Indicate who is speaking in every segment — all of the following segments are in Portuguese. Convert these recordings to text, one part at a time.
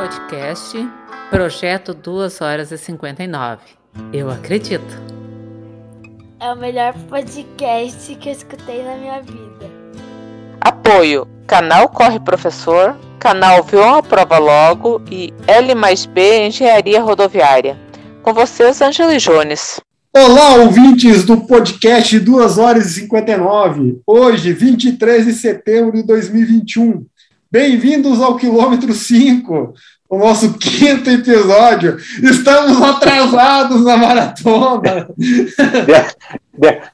Speaker 1: podcast Projeto 2 horas e 59. Eu acredito.
Speaker 2: É o melhor podcast que eu escutei na minha vida.
Speaker 3: Apoio: Canal Corre Professor, Canal Vion a Prova Logo e L mais B Engenharia Rodoviária. Com vocês, Angela Jones.
Speaker 4: Olá, ouvintes do podcast 2 horas e 59. Hoje, 23 de setembro de 2021. Bem-vindos ao quilômetro 5, o nosso quinto episódio. Estamos atrasados na maratona.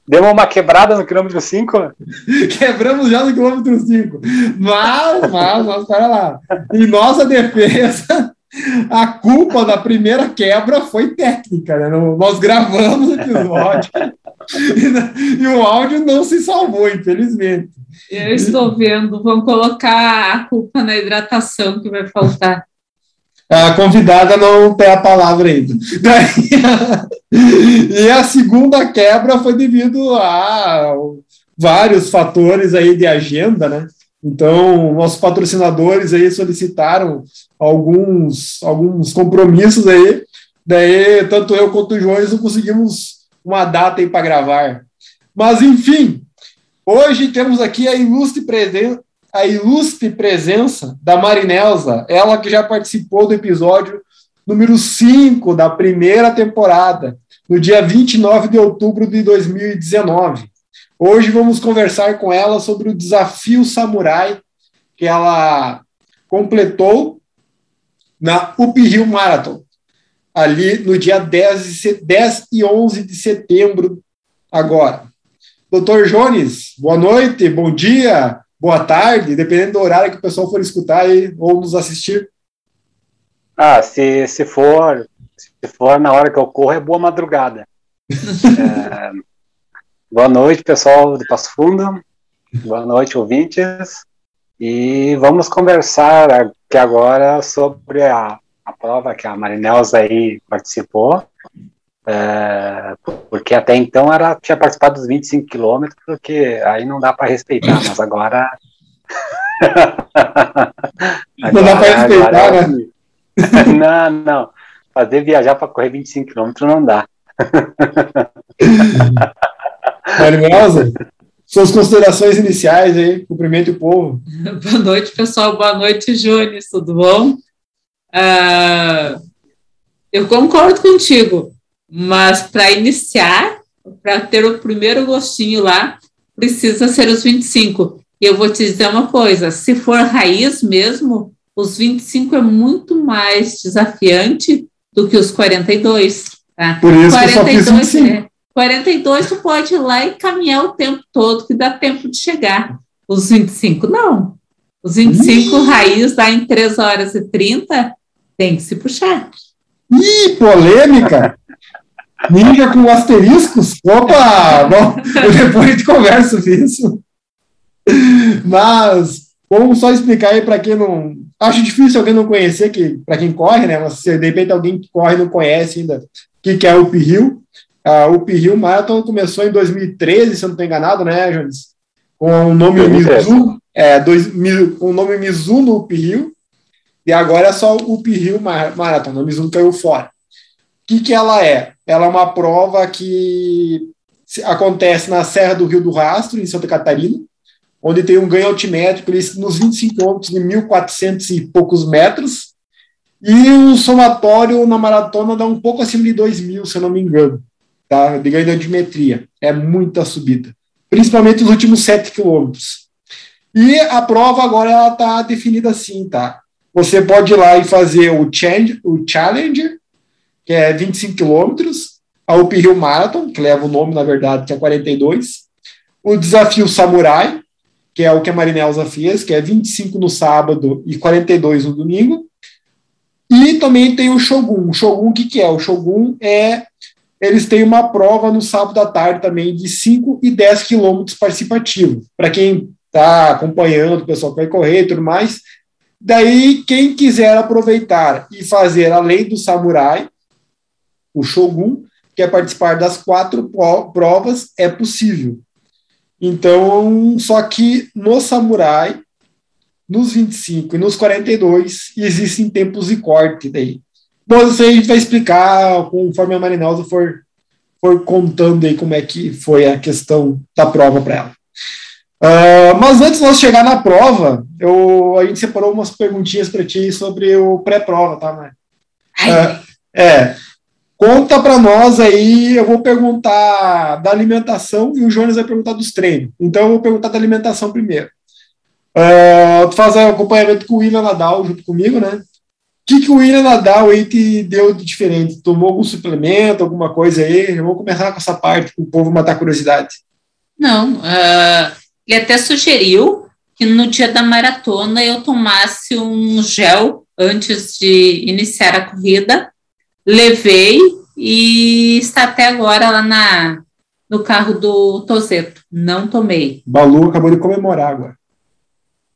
Speaker 5: Deu uma quebrada no quilômetro 5?
Speaker 4: Quebramos já no quilômetro 5. Mas, mas, mas, para lá. Em nossa defesa, a culpa da primeira quebra foi técnica. Né? Nós gravamos o episódio e, e o áudio não se salvou, infelizmente.
Speaker 6: Eu estou vendo, vão colocar a culpa na hidratação que vai faltar.
Speaker 4: A convidada não tem a palavra ainda. e a segunda quebra foi devido a vários fatores aí de agenda, né? Então, nossos patrocinadores aí solicitaram alguns, alguns compromissos aí, daí tanto eu quanto o Jones não conseguimos uma data aí para gravar. Mas, enfim, Hoje temos aqui a ilustre, presen a ilustre presença da Marinelza, ela que já participou do episódio número 5 da primeira temporada, no dia 29 de outubro de 2019. Hoje vamos conversar com ela sobre o desafio samurai que ela completou na Up Hill Marathon, ali no dia 10, 10 e 11 de setembro agora. Doutor Jones, boa noite, bom dia, boa tarde, dependendo do horário que o pessoal for escutar aí, ou nos assistir.
Speaker 5: Ah, se, se for se for na hora que eu corro, é boa madrugada. é, boa noite, pessoal de Passo Fundo. Boa noite, ouvintes. E vamos conversar aqui agora sobre a, a prova que a Marinelza aí participou. É, porque até então era tinha participado dos 25 quilômetros, porque aí não dá para respeitar, mas agora.
Speaker 4: agora não dá para respeitar, agora... né?
Speaker 5: não, não. Fazer viajar para correr 25 quilômetros não dá.
Speaker 4: Maravilhosa. Suas considerações iniciais aí, cumprimento o povo.
Speaker 6: Boa noite, pessoal. Boa noite, Jones, tudo bom? Uh, eu concordo contigo mas para iniciar, para ter o primeiro gostinho lá, precisa ser os 25. E eu vou te dizer uma coisa: se for raiz mesmo, os 25 é muito mais desafiante do que os 42. Tá?
Speaker 4: Por isso 42, que eu só fiz 25.
Speaker 6: É, 42 tu pode ir lá e caminhar o tempo todo, que dá tempo de chegar. Os 25, não. Os 25 Ih. raiz lá em 3 horas e 30, tem que se puxar.
Speaker 4: Ih, polêmica! Ninja com asteriscos? Opa! Bom, depois a gente conversa sobre isso. Mas vamos só explicar aí para quem não. Acho difícil alguém não conhecer, que para quem corre, né? Mas se de repente alguém que corre não conhece ainda o que, que é o Up A Up Hill Marathon começou em 2013, se eu não estou enganado, né, Jones? Com o nome Mizu, é, dois, com o nome Mizu no Up Hill. E agora é só o Up Hill Marathon, o Mizu caiu fora. O que, que ela é? Ela é uma prova que acontece na Serra do Rio do Rastro, em Santa Catarina, onde tem um ganho altimétrico nos 25 quilômetros de 1.400 e poucos metros, e o somatório na maratona dá um pouco acima de 2 mil, se eu não me engano, tá? de altimetria. É muita subida, principalmente os últimos 7 quilômetros. E a prova agora ela está definida assim, tá? Você pode ir lá e fazer o, change, o Challenger, que é 25 quilômetros, a Up Hill Marathon, que leva o nome, na verdade, que é 42, o Desafio Samurai, que é o que a Marinelza fez, que é 25 no sábado e 42 no domingo, e também tem o Shogun. O Shogun, o que, que é? O Shogun é. Eles têm uma prova no sábado à tarde também de 5 e 10 quilômetros participativo. Para quem está acompanhando, o pessoal que vai correr e tudo mais. Daí, quem quiser aproveitar e fazer além do Samurai, o Shogun, quer participar das quatro provas, é possível. Então, só que no Samurai, nos 25 e nos 42, e existem tempos de corte daí. Bom, isso aí a gente vai explicar conforme a Marinaldo for, for contando aí como é que foi a questão da prova para ela. Uh, mas antes de nós chegar na prova, eu, a gente separou umas perguntinhas para ti sobre o pré-prova, tá, Mar? Uh, é, conta para nós aí, eu vou perguntar da alimentação e o Jonas vai perguntar dos treinos. Então eu vou perguntar da alimentação primeiro. Uh, tu faz acompanhamento com o William Nadal junto comigo, né? O que, que o William Nadal aí te deu de diferente? Tomou algum suplemento, alguma coisa aí? Vou começar com essa parte, para o povo matar curiosidade.
Speaker 6: Não, uh, ele até sugeriu que no dia da maratona eu tomasse um gel antes de iniciar a corrida. Levei e está até agora lá na, no carro do Tozeto. Não tomei.
Speaker 4: Balu acabou de comemorar agora.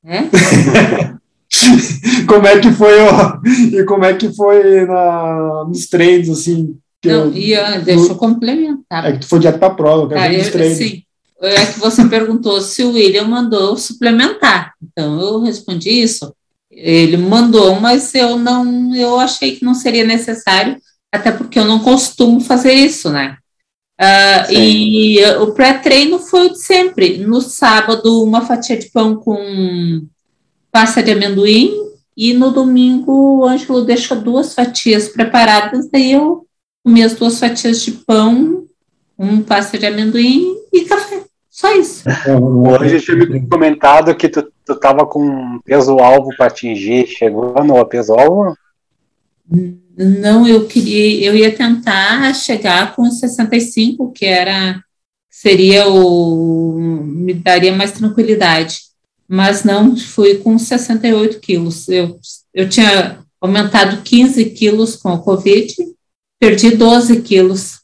Speaker 6: É?
Speaker 4: como é que foi ó, e como é que foi na, nos treinos assim
Speaker 6: não, eu, e, deixa eu complementar.
Speaker 4: É que tu foi direto para a prova eu, treinos.
Speaker 6: sim é que você perguntou se o William mandou suplementar. Então eu respondi isso. Ele mandou mas eu não eu achei que não seria necessário até porque eu não costumo fazer isso né? Uh, e o pré-treino foi o de sempre. No sábado, uma fatia de pão com pasta de amendoim, e no domingo o Ângelo deixa duas fatias preparadas, daí eu comi as duas fatias de pão, um pasta de amendoim e café. Só isso.
Speaker 5: Hoje eu tinha me comentado que tu, tu tava com peso-alvo para atingir. Chegou no peso-alvo?
Speaker 6: Não, eu queria, eu ia tentar chegar com 65, que era seria o me daria mais tranquilidade, mas não fui com 68 quilos. Eu, eu tinha aumentado 15 quilos com o Covid, perdi 12 quilos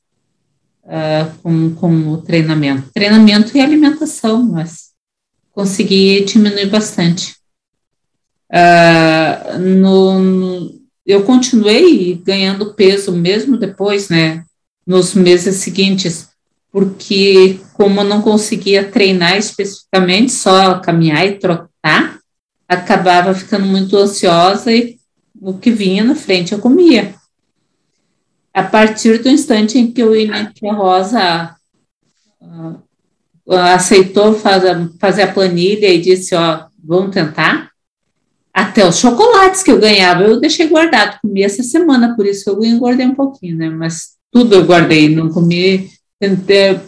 Speaker 6: uh, com, com o treinamento. Treinamento e alimentação, mas consegui diminuir bastante. Uh, no, no eu continuei ganhando peso mesmo depois, né, nos meses seguintes, porque como eu não conseguia treinar especificamente, só caminhar e trotar, acabava ficando muito ansiosa e o que vinha na frente eu comia. A partir do instante em que o Tia Rosa uh, aceitou fazer, fazer a planilha e disse, ó, vamos tentar, até os chocolates que eu ganhava, eu deixei guardado, comi essa semana, por isso eu engordei um pouquinho, né? Mas tudo eu guardei, não comi,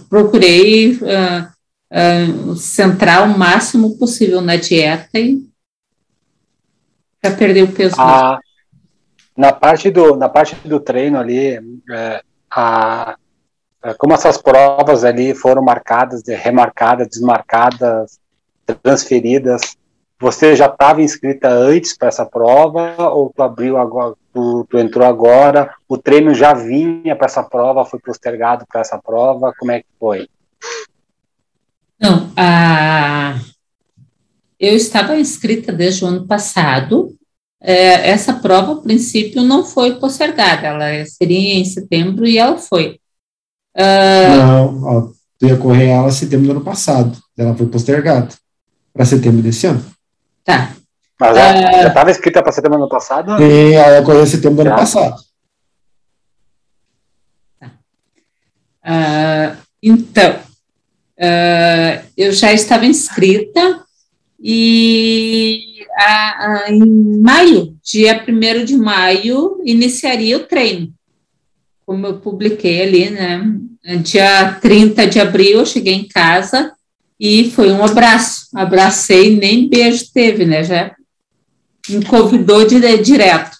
Speaker 6: procurei uh, uh, centrar o máximo possível na dieta para perder o peso.
Speaker 5: Ah, na parte do na parte do treino ali, é, a, é, como essas provas ali foram marcadas, remarcadas, desmarcadas, transferidas, você já estava inscrita antes para essa prova ou tu abriu agora, tu, tu entrou agora? O treino já vinha para essa prova, foi postergado para essa prova? Como é que foi?
Speaker 6: Não, a... eu estava inscrita desde o ano passado. É, essa prova, a princípio, não foi postergada, ela seria em setembro e ela foi.
Speaker 4: Uh... Não, ó, tu ia correr ela em setembro do ano passado, ela foi postergada para setembro desse ano.
Speaker 6: Tá.
Speaker 5: Mas uh, já estava escrita para setembro do ano passado?
Speaker 4: Sim, ela ocorreu em setembro do ano passado.
Speaker 6: Uh, então, uh, eu já estava inscrita e a, a, em maio, dia 1 de maio, iniciaria o treino. Como eu publiquei ali, né? Dia 30 de abril, eu cheguei em casa e foi um abraço. Abracei, nem beijo teve, né? Já me convidou de, direto.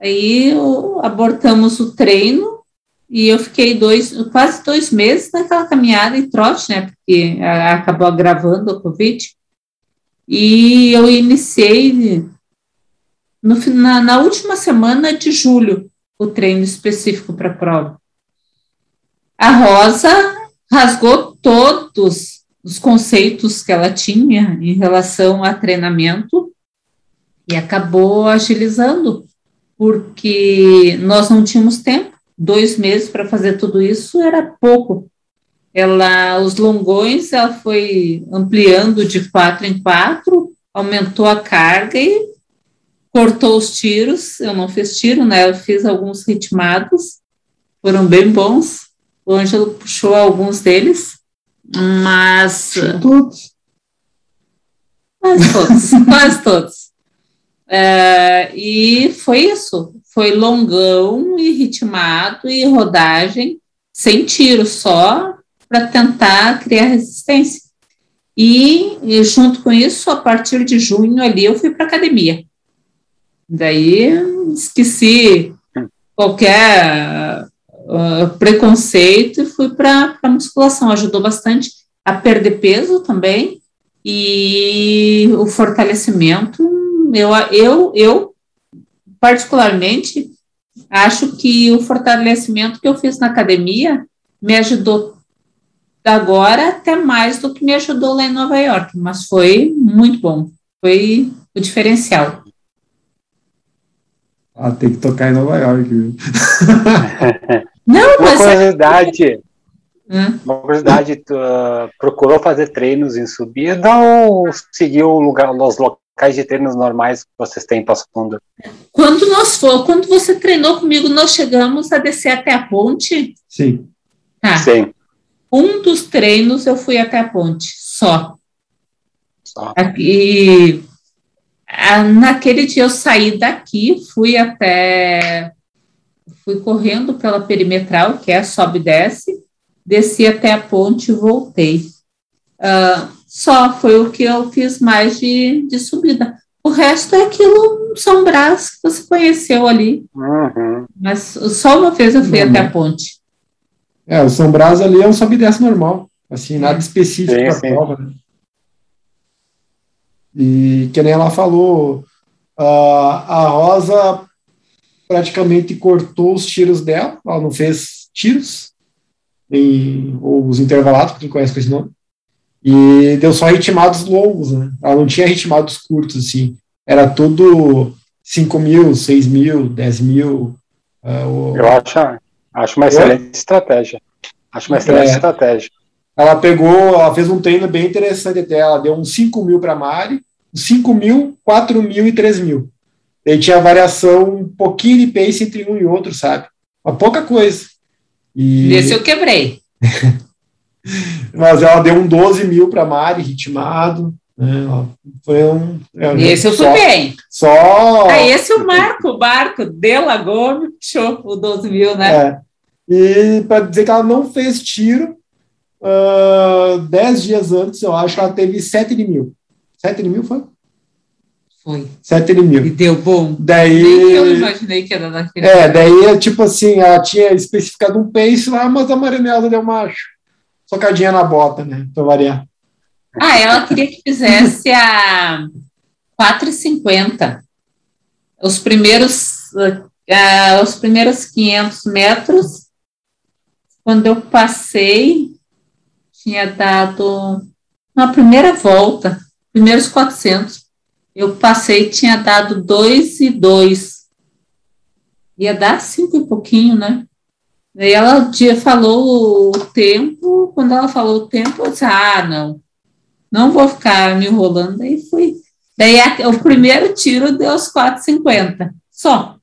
Speaker 6: Aí eu, abortamos o treino e eu fiquei dois, quase dois meses naquela caminhada e trote, né? Porque acabou agravando o Covid. E eu iniciei no, na, na última semana de julho o treino específico para a prova. A Rosa rasgou todos os conceitos que ela tinha em relação a treinamento e acabou agilizando, porque nós não tínhamos tempo, dois meses para fazer tudo isso era pouco. Ela, os longões, ela foi ampliando de quatro em quatro, aumentou a carga e cortou os tiros. Eu não fiz tiro, né? Eu fiz alguns ritmados, foram bem bons. O Ângelo puxou alguns deles, mas.
Speaker 4: Todos.
Speaker 6: Quase todos, quase todos. É, e foi isso. Foi longão e ritmado e rodagem sem tiro, só para tentar criar resistência. E, e, junto com isso, a partir de junho ali, eu fui para academia. Daí esqueci qualquer uh, preconceito e fui para a musculação. Ajudou bastante a perder peso também e o fortalecimento. Eu, eu, eu particularmente, acho que o fortalecimento que eu fiz na academia me ajudou agora até mais do que me ajudou lá em Nova York, mas foi muito bom. Foi o diferencial.
Speaker 4: Ah, tem que tocar em Nova York?
Speaker 6: Não,
Speaker 5: Uma
Speaker 6: mas é-
Speaker 5: curiosidade,
Speaker 6: Hum.
Speaker 5: uma curiosidade, tu uh, procurou fazer treinos em subida ou seguiu o lugar, os locais de treinos normais que vocês têm em Passo Fundo?
Speaker 6: quando nós for, quando você treinou comigo, nós chegamos a descer até a ponte.
Speaker 4: Sim.
Speaker 6: Tá.
Speaker 5: Sim.
Speaker 6: Um dos treinos eu fui até a ponte, só.
Speaker 5: Só.
Speaker 6: E naquele dia eu saí daqui, fui até. Fui correndo pela perimetral, que é sobe e desce, desci até a ponte e voltei. Ah, só foi o que eu fiz mais de, de subida. O resto é aquilo, São Brás, que você conheceu ali.
Speaker 5: Uhum.
Speaker 6: Mas só uma vez eu fui
Speaker 4: Uhum.
Speaker 6: até a ponte.
Speaker 4: É, o São Brás ali é um sobe e desce normal. Assim, nada específico para
Speaker 5: sim.
Speaker 4: prova, né? E que nem ela falou, a a Rosa praticamente cortou os tiros dela, ela não fez tiros, em, ou os intervalados, para quem conhece com esse nome, e deu só ritmados longos, né? Ela não tinha ritmados curtos, assim, era tudo 5 mil, 6 mil, 10 mil. o-
Speaker 5: Eu acho, acho uma excelente estratégia. Acho uma excelente
Speaker 4: É.
Speaker 5: estratégia.
Speaker 4: Ela pegou, ela fez um treino bem interessante até. Ela deu uns 5 mil para Mari, 5 mil, 4 mil e 3 mil. Daí tinha variação, um pouquinho de pace entre um e outro, sabe? Uma pouca coisa. E,
Speaker 6: Nesse eu quebrei.
Speaker 4: Mas ela deu um 12 mil para Mari, ritmado. Né? Ó, Foi um. é,
Speaker 6: Esse eu fui
Speaker 4: só,
Speaker 6: bem.
Speaker 4: Só.
Speaker 6: Ah, esse é o Marco, o Marco, de Lagoa, o 12 mil, né?
Speaker 4: É. E para dizer que ela não fez tiro, ah, 10 dias antes, eu acho que ela teve 7 de mil. 7 de mil foi?
Speaker 6: Foi.
Speaker 4: 7 de mil.
Speaker 6: E deu bom.
Speaker 4: Daí.
Speaker 6: Nem eu imaginei que era daquele.
Speaker 4: É, daí é tipo assim, ela tinha especificado um pace lá, mas a Marinela deu macho. Socadinha na bota, né? Pra variar.
Speaker 6: Ah, ela queria que fizesse a 4,50. Os primeiros, ah, os primeiros 500 metros, quando eu passei, tinha dado, na primeira volta, primeiros 400, eu passei, tinha dado 2 e 2. Ia dar 5 e pouquinho, né? Daí ela um dia falou o tempo, quando ela falou o tempo, eu disse, ah, não, não vou ficar me enrolando, daí fui. Daí a- o primeiro tiro deu os 4,50, só.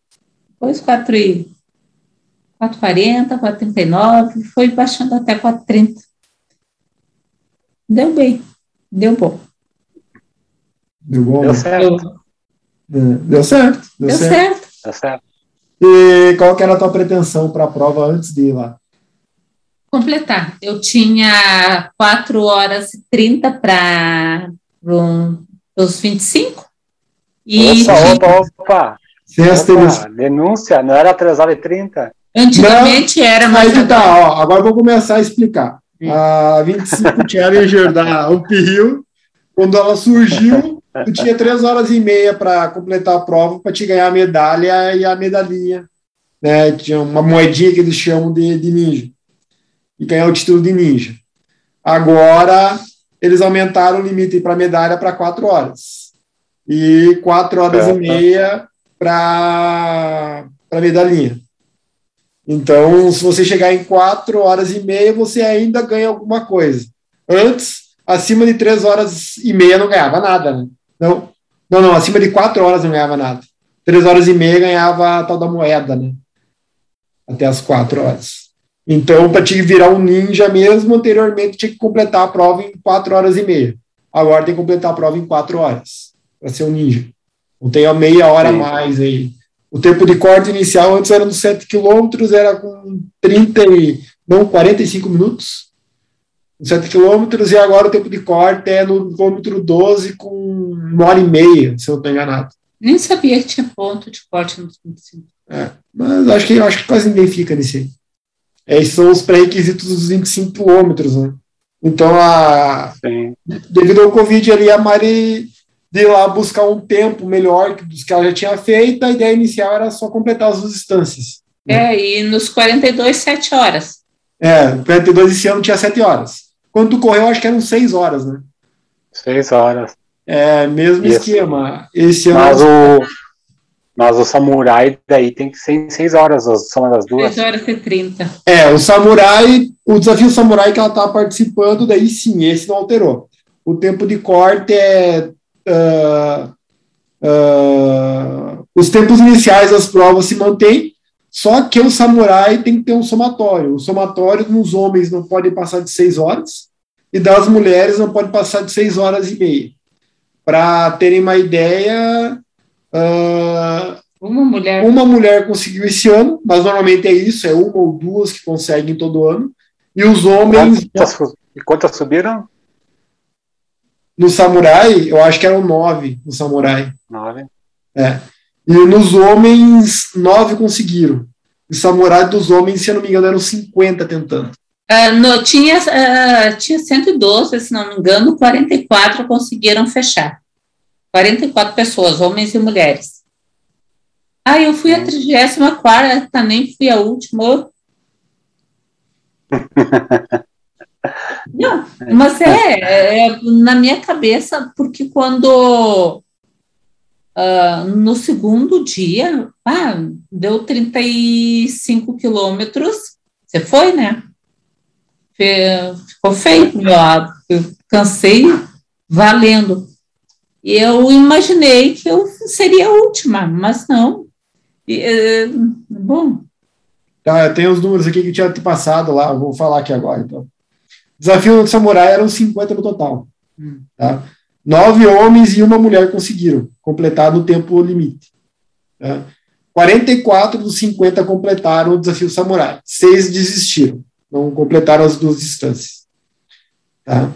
Speaker 6: Depois 4 e 4,40, 4,39, foi baixando até 4,30. Deu bem, deu bom.
Speaker 4: Deu bom?
Speaker 5: Deu
Speaker 4: né?
Speaker 5: certo.
Speaker 4: É, Deu certo. Deu,
Speaker 6: Deu
Speaker 4: certo.
Speaker 6: certo.
Speaker 5: Deu certo.
Speaker 4: E qual que era a tua pretensão para a prova antes de ir lá?
Speaker 6: Completar. Eu tinha 4 horas e 30 para os 25. E
Speaker 5: Opa, opa, opa.
Speaker 4: Asterisco.
Speaker 5: Opa, denúncia, não era 3 horas e 30?
Speaker 6: antigamente era
Speaker 4: Aí
Speaker 6: mais.
Speaker 4: que tá, ó, agora vou começar a explicar.
Speaker 6: Hum.
Speaker 4: A 25 Challenger da Uphill, quando ela surgiu, tu tinha três horas e meia para completar a prova para te ganhar a medalha e a medalhinha. Né? Tinha uma moedinha que eles chamam de, de ninja. E ganhar o título de ninja. Agora, eles aumentaram o limite para medalha para quatro horas. E quatro horas e meia para medalhinha. Então, se você chegar em quatro horas e meia, você ainda ganha alguma coisa. Antes, acima de três horas e meia, não ganhava nada, né? Não, não, não, acima de 4 horas não ganhava nada. 3 horas e meia ganhava a tal da moeda, né? Até as 4 horas. Então, para te virar um ninja mesmo, anteriormente tinha que completar a prova em 4 horas e meia. Agora tem que completar a prova em 4 horas para ser um ninja. Não tem a meia hora a mais aí. O tempo de corte inicial antes era nos 7 quilômetros, era com 30 e, não, 45 minutos. 7 quilômetros, e agora o tempo de corte é no quilômetro 12 com uma hora e meia, se eu não estou enganado.
Speaker 6: Nem sabia que tinha ponto de corte no 25.
Speaker 4: É, mas acho que, acho que quase ninguém fica nesse aí. Esses são os pré-requisitos dos 25 quilômetros, né? Então, a, devido ao Covid ali, a Mari de ir lá buscar um tempo melhor dos que ela já tinha feito, a ideia inicial era só completar as duas distâncias.
Speaker 6: Né? É, e nos 42, 7 horas.
Speaker 4: É, 42 esse ano tinha 7 horas. Quando tu correu, acho que eram 6 horas, né?
Speaker 5: 6 horas.
Speaker 4: É, mesmo Isso. esquema. Esse ano.
Speaker 5: Mas o, mas o samurai daí tem que ser em 6 horas, são as duas.
Speaker 6: 6 horas e 30.
Speaker 4: É, o samurai, o desafio samurai que ela tá participando, daí sim, esse não alterou. O tempo de corte é. Uh, uh, os tempos iniciais das provas se mantêm, só que o samurai tem que ter um somatório. O somatório nos homens não pode passar de 6 horas, e das mulheres não pode passar de 6 horas e meia. Para terem uma ideia, Uh,
Speaker 6: uma mulher.
Speaker 4: Uma mulher conseguiu esse ano, mas normalmente é isso, é uma ou duas que conseguem todo ano. E os homens.
Speaker 5: Quantas, quantas subiram?
Speaker 4: No Samurai, eu acho que eram nove no Samurai.
Speaker 5: Nove.
Speaker 4: É. E nos homens, nove conseguiram. O Samurai dos homens, se eu não me engano, eram 50 tentando.
Speaker 6: Uh, no, tinha, uh, tinha 112, se não me engano, 44 conseguiram fechar. 44 pessoas, homens e mulheres. Ah, eu fui a 34, nem fui a última. Não, mas é, é, na minha cabeça, porque quando uh, no segundo dia, ah, deu 35 quilômetros, você foi, né? Ficou feio meu lado, eu cansei valendo. E eu imaginei que eu seria a última, mas não. E, é, bom.
Speaker 4: Tá, eu tenho os números aqui que tinha passado lá, vou falar aqui agora, então. Desafio do Samurai eram 50 no total. Hum. Tá? Nove homens e uma mulher conseguiram completar no tempo limite. Tá? 44 dos 50 completaram o desafio Samurai. Seis desistiram, não completaram as duas distâncias. Tá?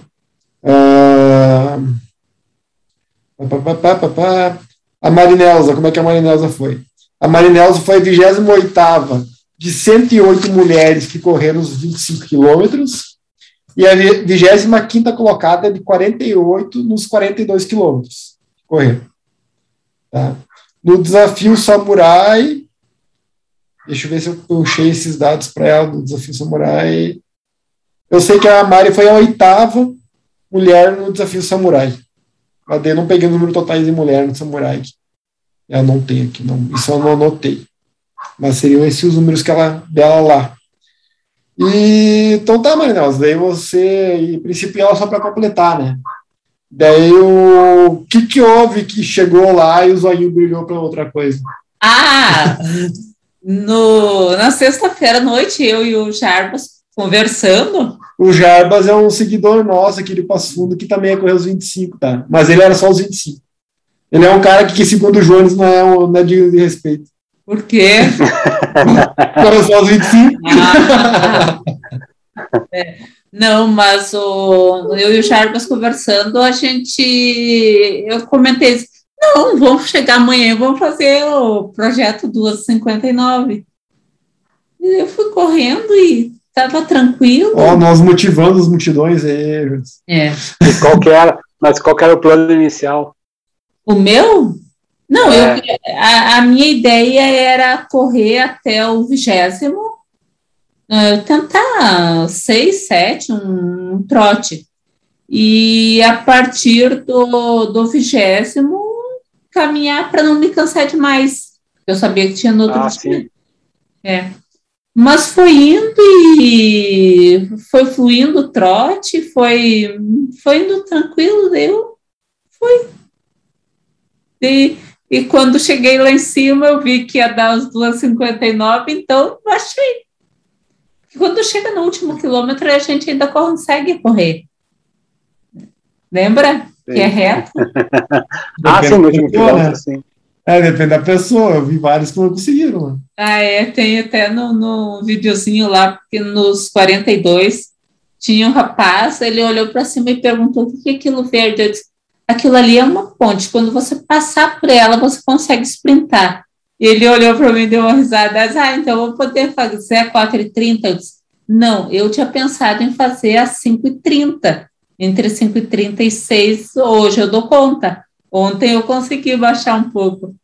Speaker 4: Uh... A Marinelza, como é que a Marinelza foi? A Marinelza foi a 28 de 108 mulheres que correram os 25 quilômetros e a 25 colocada de 48 nos 42 quilômetros que correram. Tá? No desafio Samurai, deixa eu ver se eu puxei esses dados para ela do desafio Samurai. Eu sei que a Mari foi a oitava mulher no desafio Samurai. Mas eu não peguei o número totais de mulher no Samurai. Eu não tenho aqui, não. Isso eu não anotei. Mas seriam esses os números que ela, dela lá. E, então tá, Marinels, daí você, princípio, ela só para completar, né? Daí o que que houve que chegou lá e o zoinho brilhou para outra coisa?
Speaker 6: Ah, no, na sexta-feira à noite, eu e o Jarbas conversando,
Speaker 4: o Jarbas é um seguidor nosso aqui de Passo Fundo, que também é correr os 25, tá? Mas ele era só os 25. Ele é um cara que, segundo o Jones, não é, um, não é digno de respeito.
Speaker 6: Por quê?
Speaker 4: Era só os 25.
Speaker 6: Ah, é. Não, mas o, eu e o Jarbas conversando, a gente. Eu comentei não, vamos chegar amanhã, vamos fazer o projeto 259. E eu fui correndo e Estava tranquilo.
Speaker 4: Ó, oh, nós motivando as multidões aí.
Speaker 6: É.
Speaker 5: E qual que era, mas qual que era o plano inicial?
Speaker 6: O meu? Não, é. eu, a, a, minha ideia era correr até o vigésimo, uh, tentar seis, sete, um, um, trote. E a partir do, do vigésimo, caminhar para não me cansar demais. Eu sabia que tinha no outro
Speaker 5: ah,
Speaker 6: dia.
Speaker 5: Sim.
Speaker 6: É. Mas foi indo e foi fluindo o trote, foi, foi indo tranquilo, deu, foi. E, e quando cheguei lá em cima, eu vi que ia dar os 2,59, então baixei. Quando chega no último quilômetro, a gente ainda consegue correr. Lembra? Sim. Que é reto.
Speaker 5: ah, sim, no último quilômetro, sim.
Speaker 4: É, depende da pessoa. Eu vi vários que não conseguiram. Mano.
Speaker 6: Ah, é. Tem até no, no videozinho lá, porque nos 42 tinha um rapaz, ele olhou para cima e perguntou o que é aquilo verde. Eu disse, aquilo ali é uma ponte. Quando você passar por ela, você consegue sprintar. E ele olhou para mim e deu uma risada. Ah, então eu vou poder fazer a 4h30. Eu disse, não, eu tinha pensado em fazer a 5h30. Entre 5h30 e 6 hoje eu dou conta. Ontem eu consegui baixar um pouco.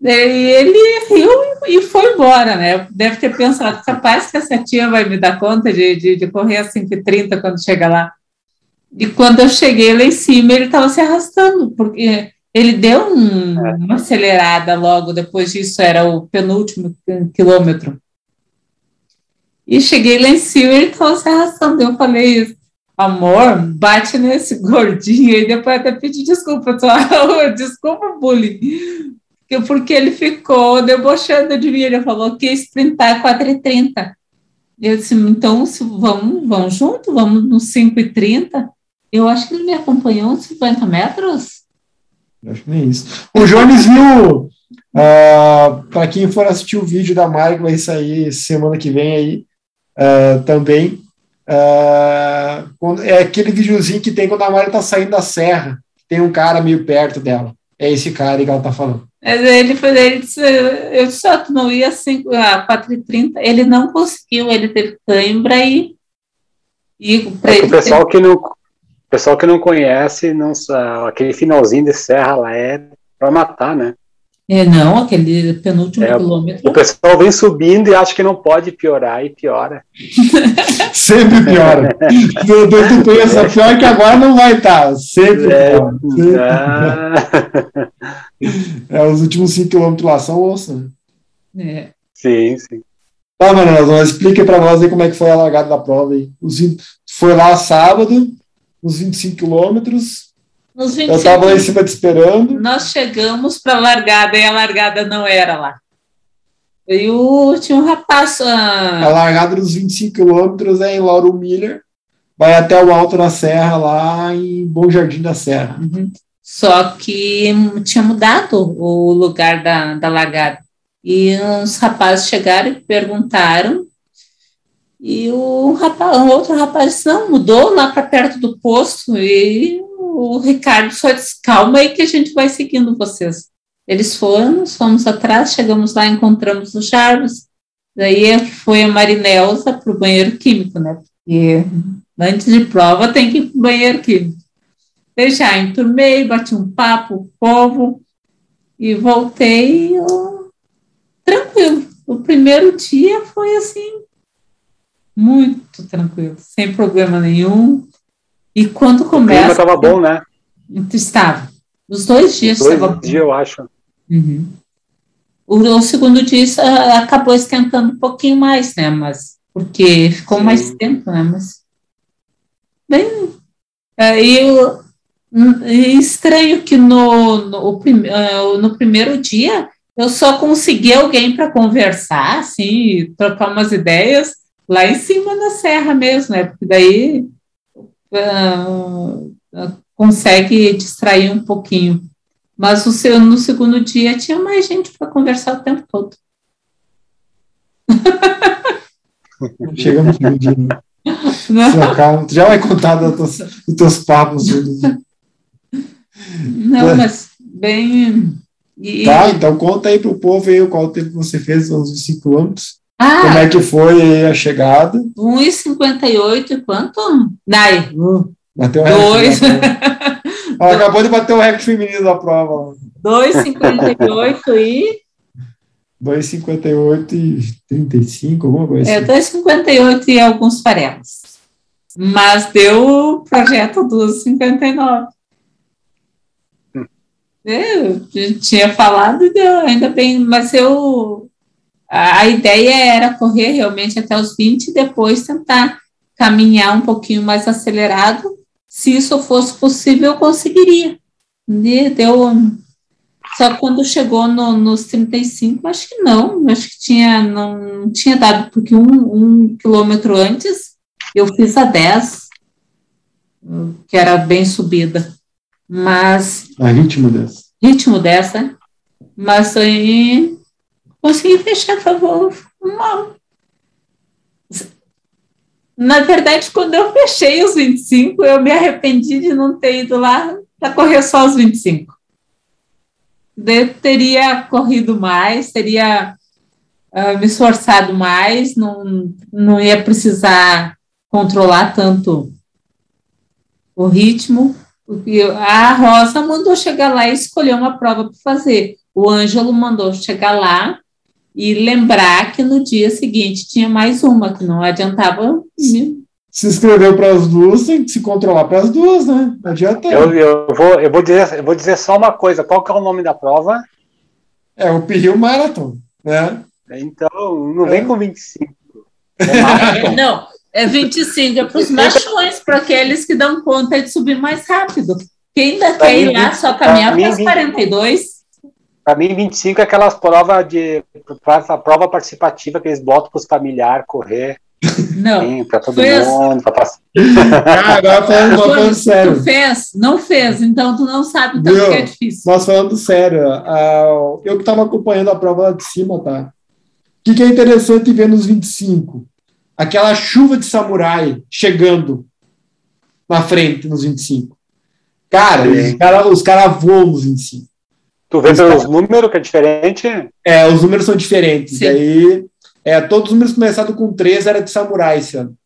Speaker 6: E ele riu e foi embora, né? Deve ter pensado, capaz que essa tia vai me dar conta de, de, de correr a 5h30 quando chega lá. E quando eu cheguei lá em cima, ele estava se arrastando, porque ele deu um, é. uma acelerada logo depois disso, era o penúltimo quilômetro. E cheguei lá em cima e ele estava se arrastando. Eu falei, amor, bate nesse gordinho e depois até pedi desculpa, só, desculpa, bullying porque ele ficou debochando de mim. Ele falou que ia sprintar 4h30. Eu disse, então vamos, vamos junto, vamos no 5h30. Eu acho que ele me acompanhou uns 50 metros.
Speaker 4: Acho que nem isso. O Jones viu, uh, ah, para quem for assistir o vídeo da Mari, que vai sair semana que vem aí uh, também. Uh, quando, é aquele videozinho que tem quando a Mari tá saindo da serra, tem um cara meio perto dela. É esse cara que ela tá falando.
Speaker 6: Mas ele, ele disse, eu disse, tu não ia assim, a 4h30, ele não conseguiu, ele teve cãibra e,
Speaker 5: e é o pessoal que não pessoal que não conhece, não aquele finalzinho de serra lá é para matar, né?
Speaker 6: É, não, aquele penúltimo é, quilômetro.
Speaker 5: O pessoal vem subindo e acha que não pode piorar e piora.
Speaker 4: Sempre piora. tu, tu pensa, pior que agora não vai estar. Tá. Sempre é, piora. Sempre é. é, os últimos 5 quilômetros lá são osso.
Speaker 5: Né? É. Sim, sim.
Speaker 4: Tá, Manuel, explica para nós aí como é que foi a largada da prova aí. Foi lá sábado, uns 25 quilômetros, nos 25, eu estava lá em cima te esperando.
Speaker 6: Nós chegamos para a largada e a largada não era lá. E o, tinha um rapaz.
Speaker 4: Ah, a largada dos 25 quilômetros é em Lauro Miller, vai até o Alto da Serra, lá em Bom Jardim da Serra.
Speaker 6: Uhum. Só que tinha mudado o lugar da, da largada. E uns rapazes chegaram e perguntaram. E o, rapaz, o outro rapaz disse, não, mudou lá para perto do posto. E o Ricardo só disse, calma aí que a gente vai seguindo vocês. Eles foram, fomos atrás, chegamos lá, encontramos o Jarvis, daí foi a Marinelza para o banheiro químico, né? Porque antes de prova tem que ir para o banheiro químico. Eu já enturmei, bati um papo povo e voltei tranquilo. O primeiro dia foi assim, muito tranquilo, sem problema nenhum. E quando começa. O clima
Speaker 5: estava bom, né?
Speaker 6: Estava. Os dois dias
Speaker 5: Os dois dias, eu acho.
Speaker 6: Uhum. O, o, segundo dia uh, acabou esquentando um pouquinho mais, né? Mas porque ficou Sim. mais tempo, né? Mas bem, aí eu, estranho que no, no, uh, no primeiro dia eu só consegui alguém para conversar, assim, trocar umas ideias lá em cima na serra mesmo, né? Porque daí uh, consegue distrair um pouquinho. Mas o seu, no segundo dia tinha mais gente para conversar o tempo todo.
Speaker 4: Chegamos no dia. Né? Tu já vai contar dos teus, dos teus papos.
Speaker 6: Não, é. mas bem.
Speaker 4: E... Tá, então conta aí para o povo aí qual tempo você fez, os 5 quilômetros. Ah, Como é que foi a chegada?
Speaker 6: 1,58 e quanto? Dai.
Speaker 4: Uh, bateu. Dois. Ela acabou de bater o recorde feminino da prova.
Speaker 6: 2,58 e...
Speaker 4: 2,58 e 35, alguma coisa
Speaker 6: é, assim. É, 2,58 e alguns farelos. Mas deu o projeto 2,59. Hum. É, eu tinha falado e deu, ainda bem, mas eu a ideia era correr realmente até os 20 e depois tentar caminhar um pouquinho mais acelerado. Se isso fosse possível, eu conseguiria. E deu. Só quando chegou no, nos 35, acho que não, acho que tinha, não, não tinha dado, porque um, um quilômetro antes eu fiz a 10, que era bem subida. Mas.
Speaker 4: A ritmo dessa.
Speaker 6: Ritmo dessa. Mas aí consegui fechar, favor. Mal. Na verdade, quando eu fechei os 25, eu me arrependi de não ter ido lá para correr só os 25. Eu teria corrido mais, teria uh, me esforçado mais, não, não ia precisar controlar tanto o ritmo. A Rosa mandou chegar lá e escolher uma prova para fazer. O Ângelo mandou chegar lá e lembrar que no dia seguinte tinha mais uma, que não adiantava.
Speaker 4: Se inscreveu para as duas, tem que se controlar para as duas, né? Não adianta.
Speaker 5: Eu, eu, vou, eu, vou dizer, eu vou dizer só uma coisa: qual que é o nome da prova?
Speaker 4: É o Pirril Marathon, né?
Speaker 5: Então, não vem é. com 25.
Speaker 6: É não, é 25 é para os machões, para aqueles que dão conta de subir mais rápido. Quem ainda quer ir lá só caminhar para os 42
Speaker 5: para mim, 25 é aquelas provas de a prova participativa que eles botam para os familiares correr.
Speaker 6: Não.
Speaker 5: Para todo mundo, para passar.
Speaker 4: Ah, agora falando, falando sério.
Speaker 6: Tu fez? Não fez, então tu não sabe tanto que é difícil.
Speaker 4: Nós falando sério, uh, eu que estava acompanhando a prova lá de cima, tá? O que, que é interessante ver nos 25? Aquela chuva de samurai chegando na frente nos 25. Cara, os caras cara voam nos 25.
Speaker 5: Tu vê pelos números que é diferente?
Speaker 4: É, os números são diferentes. Sim. Aí, é, todos os números começados com 3 era de samurai esse ano.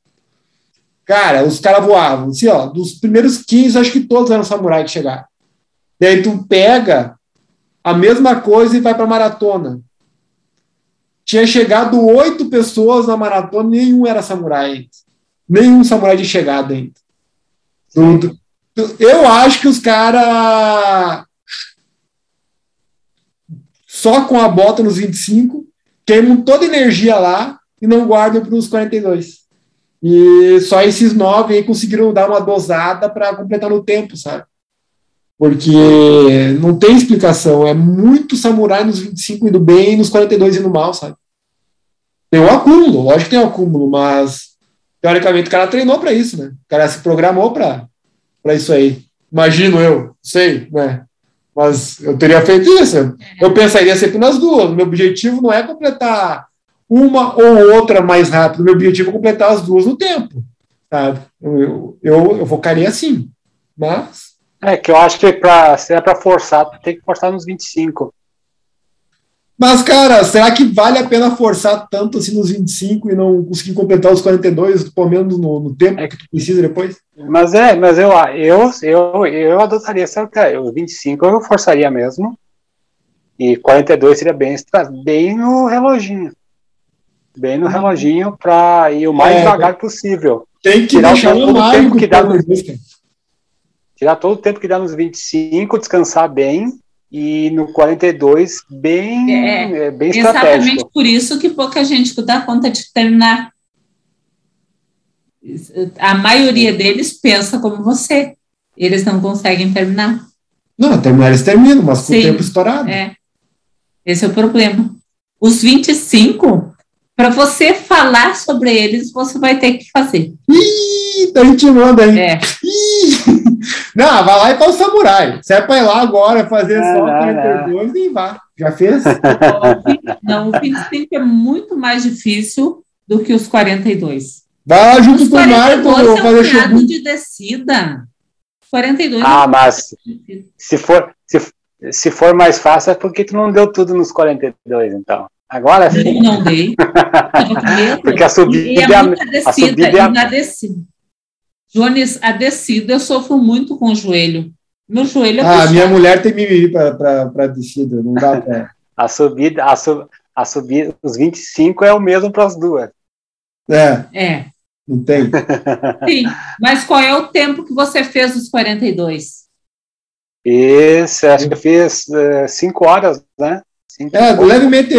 Speaker 4: Cara, os caras voavam. Assim, ó, dos primeiros 15, acho que todos eram samurai que chegaram. Daí tu pega a mesma coisa e vai para maratona. Tinha chegado oito pessoas na maratona, nenhum era samurai. Nenhum samurai de chegada ainda. Tudo. Eu acho que os caras só com a bota nos 25, queimam toda a energia lá e não guardam para os 42. E só esses nove aí conseguiram dar uma dosada para completar no tempo, sabe? Porque não tem explicação. É muito samurai nos 25 indo bem e nos 42 indo mal, sabe? Tem um acúmulo, lógico que tem um acúmulo, mas teoricamente o cara treinou para isso, né? O cara se programou para isso aí. Imagino eu, sei, né? Mas eu teria feito isso. Eu pensaria sempre nas duas. Meu objetivo não é completar uma ou outra mais rápido. Meu objetivo é completar as duas no tempo. Sabe? Eu, eu, eu focaria assim. Mas.
Speaker 5: É que eu acho que pra, se é para forçar, tem que forçar nos 25.
Speaker 4: Mas, cara, será que vale a pena forçar tanto assim nos 25 e não conseguir completar os 42, pelo menos no, no tempo é que tu precisa depois?
Speaker 5: Mas é, mas eu, eu, eu, eu adotaria essa o 25 eu forçaria mesmo. E 42 seria bem, bem no reloginho. Bem no reloginho para ir o mais é, devagar possível.
Speaker 4: Tem que tirar deixar todo o tempo que dá nos,
Speaker 5: Tirar todo o tempo que dá nos 25, descansar bem e no 42 bem, é, é, bem estratégico.
Speaker 6: Exatamente por isso que pouca gente dá conta de terminar. A maioria deles pensa como você. Eles não conseguem terminar.
Speaker 4: Não, terminar eles terminam, mas com o tempo estourado.
Speaker 6: É. Esse é o problema. Os 25, para você falar sobre eles, você vai ter que fazer.
Speaker 4: Ih, tá intimando aí.
Speaker 6: É.
Speaker 4: Ih. Não, vai lá e faz o samurai. Se é ir lá agora fazer não, só 42, nem vá. Já fez?
Speaker 6: Não, o 25 é muito mais difícil do que os 42.
Speaker 4: Vai lá junto os com o Marco,
Speaker 6: eu fazer show. de descida. 42
Speaker 5: Ah, é mas se for, se, se for mais fácil, é porque tu não deu tudo nos 42, então. Agora
Speaker 6: sim. Não, não dei.
Speaker 5: porque a subida, e é
Speaker 6: muita descida, a subida é a... na descida. Jones, a descida eu sofro muito com o joelho. Meu joelho é
Speaker 4: Ah, puxado. minha mulher tem mimimi para descida, não dá pé.
Speaker 5: a subida, a, sub, a subida, os 25 é o mesmo para as duas.
Speaker 4: É.
Speaker 6: É.
Speaker 4: Não tem?
Speaker 6: Sim, mas qual é o tempo que você fez os 42?
Speaker 5: Esse, acho que eu fiz 5 uh, horas, né?
Speaker 4: Cinco é, levemente,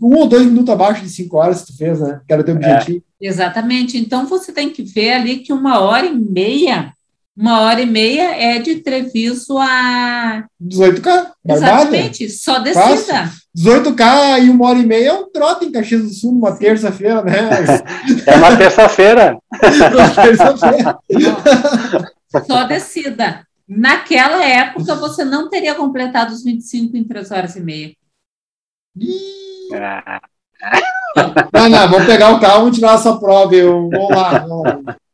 Speaker 4: um ou dois minutos abaixo de 5 horas tu fez, né? Que era o teu é. objetivo.
Speaker 6: Exatamente. Então você tem que ver ali que uma hora e meia Uma hora e meia é de Treviso a.
Speaker 4: 18K, barbada.
Speaker 6: Exatamente, só descida.
Speaker 4: 18K e uma hora e meia é um trote em Caxias do Sul, numa terça-feira, né?
Speaker 5: É uma terça-feira.
Speaker 4: Uma terça-feira.
Speaker 6: Só descida. Naquela época, você não teria completado os 25 em 3 horas e meia.
Speaker 4: Ih,
Speaker 5: Ah,
Speaker 4: Não, não, vamos pegar o carro e tirar essa prova. Eu, vamos lá.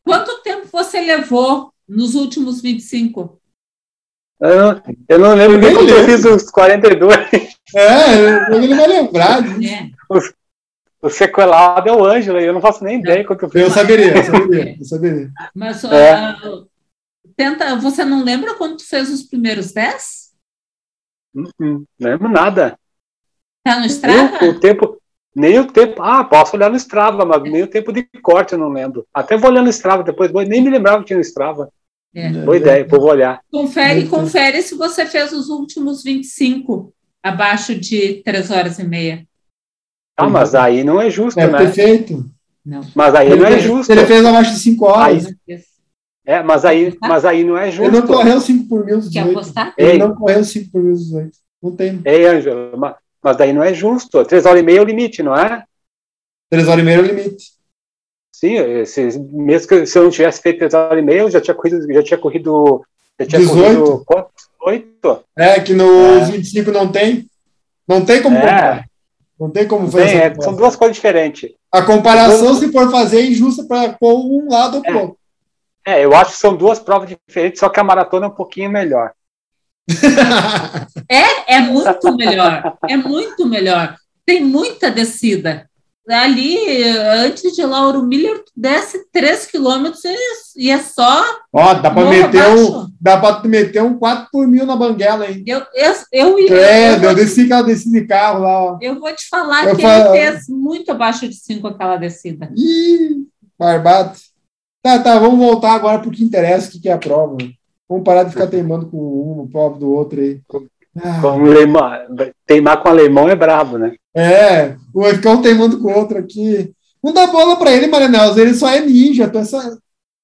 Speaker 6: Quanto tempo você levou nos últimos 25?
Speaker 5: Eu não, eu não lembro nem eu fiz os 42.
Speaker 4: É, ele vai lembrar.
Speaker 6: É.
Speaker 5: O sequelado é o Ângelo, e eu não faço nem ideia quanto eu fiz.
Speaker 4: Eu saberia, eu saberia, eu saberia.
Speaker 6: Mas
Speaker 5: É.
Speaker 6: ah, tenta, você não lembra quando tu fez os primeiros 10?
Speaker 5: Hum, hum, Não lembro nada.
Speaker 6: Tá no
Speaker 5: Nem
Speaker 6: Strava?
Speaker 5: o, o tempo, nem o tempo. Ah, posso olhar no Strava, mas nem o tempo de corte eu não lembro. Até vou olhar no Strava depois, nem me lembrava que tinha no Strava.
Speaker 6: É.
Speaker 5: Boa ideia, vou olhar.
Speaker 6: Confere, confere se você fez os últimos 25 abaixo de 3 horas e meia.
Speaker 5: Ah, mas aí não é justo,
Speaker 4: ter
Speaker 5: né?
Speaker 4: feito.
Speaker 6: Não.
Speaker 5: Mas aí não é
Speaker 4: Ele-
Speaker 5: justo.
Speaker 4: Ele fez abaixo de 5 horas.
Speaker 5: Aí- É, mas aí, mas aí não é
Speaker 4: Ele não
Speaker 5: justo.
Speaker 4: correu 5 por mil dos
Speaker 6: Quer
Speaker 4: 18.
Speaker 6: apostar?
Speaker 4: Ele
Speaker 5: Ei.
Speaker 4: não correu 5 por mil dos 18. Não tem.
Speaker 5: Ei, Ângelo, ma- mas daí não é justo. Três horas e meia é o limite, não é?
Speaker 4: 3 horas e meia é o limite.
Speaker 5: Sim, mesmo que se eu não tivesse feito três horas e meia, eu já tinha corrido, já tinha corrido, já tinha
Speaker 4: 18?
Speaker 5: corrido quanto? Oito?
Speaker 4: É, que nos 25 não tem. Não tem como
Speaker 5: É.
Speaker 4: comparar. Não tem como fazer essa
Speaker 5: é, são duas coisas diferentes.
Speaker 4: A comparação, se for fazer, é injusta para um lado ou pro
Speaker 5: É.
Speaker 4: outro.
Speaker 5: É, eu acho que são duas provas diferentes, só que a maratona é um pouquinho melhor.
Speaker 6: É muito melhor. É muito melhor. Tem muita descida. Ali, antes de Lauro Miller, desce 3 quilômetros e- e é só.
Speaker 4: Ó, dá
Speaker 6: Morro
Speaker 4: meter
Speaker 6: abaixo.
Speaker 4: um, dá pra meter um 4 por mil na banguela, hein?
Speaker 6: Eu, eu, eu, eu,
Speaker 4: É,
Speaker 6: eu,
Speaker 4: eu desci, cara, desci de carro lá, ó.
Speaker 6: eu vou te falar
Speaker 4: Eu
Speaker 6: que
Speaker 4: falo-
Speaker 6: ele fez muito abaixo de 5 aquela descida.
Speaker 4: Ih, barbado. Tá, tá, vamos voltar agora pro que interessa, o que, que é a prova. Vamos parar de ficar teimando com um, prova do outro aí. Ah,
Speaker 5: Com o alemão, teimar com o alemão é brabo, né?
Speaker 4: é, vai ficar um teimando com o outro aqui. Não dá bola pra ele, Maranello, ele só é ninja, tu é só...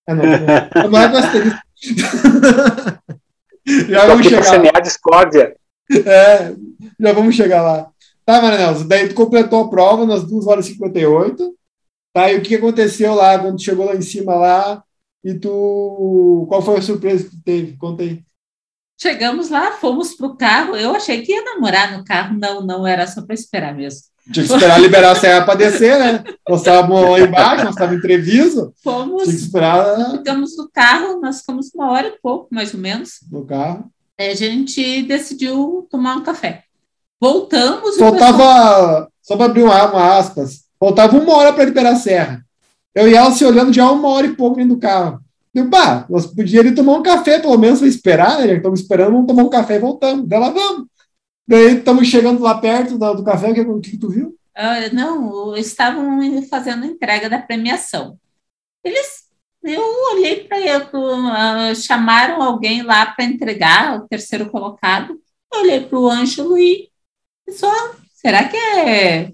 Speaker 4: Ah, não, não, não é com. Já vamos chegar lá.
Speaker 5: semear discórdia.
Speaker 4: É, já vamos chegar lá. Tá, Maranello, daí tu completou a prova nas 2 horas e 58. Tá, e o que aconteceu lá quando chegou lá em cima lá? E tu. Qual foi a surpresa que teve? Conta aí.
Speaker 6: Chegamos lá, fomos pro carro. Eu achei que ia namorar no carro. Não, não, era só para esperar mesmo.
Speaker 4: Tinha que esperar liberar a serra para descer, né? Nós estávamos lá embaixo, nós estávamos em Treviso.
Speaker 6: Fomos,
Speaker 4: Tinha que esperar
Speaker 6: ficamos no carro, nós ficamos uma hora e pouco, mais ou menos.
Speaker 4: no carro.
Speaker 6: Aí a gente decidiu tomar um café. Voltamos. o pessoal-
Speaker 4: Faltava, só para abrir uma, uma aspas, faltava uma hora para liberar a serra. Eu e ela se olhando já uma hora e pouco dentro do carro. Eu, pá, nós podíamos tomar um café, pelo menos, para esperar, né? Estamos esperando, vamos tomar um café e voltamos. Daí ela, vamos. Daí estamos chegando lá perto do, do café, o que, que tu viu?
Speaker 6: Ah, não, estavam fazendo entrega da premiação. Eles, eu olhei para ele, chamaram alguém lá para entregar, o terceiro colocado. Eu olhei para o Ângelo e só, será que é,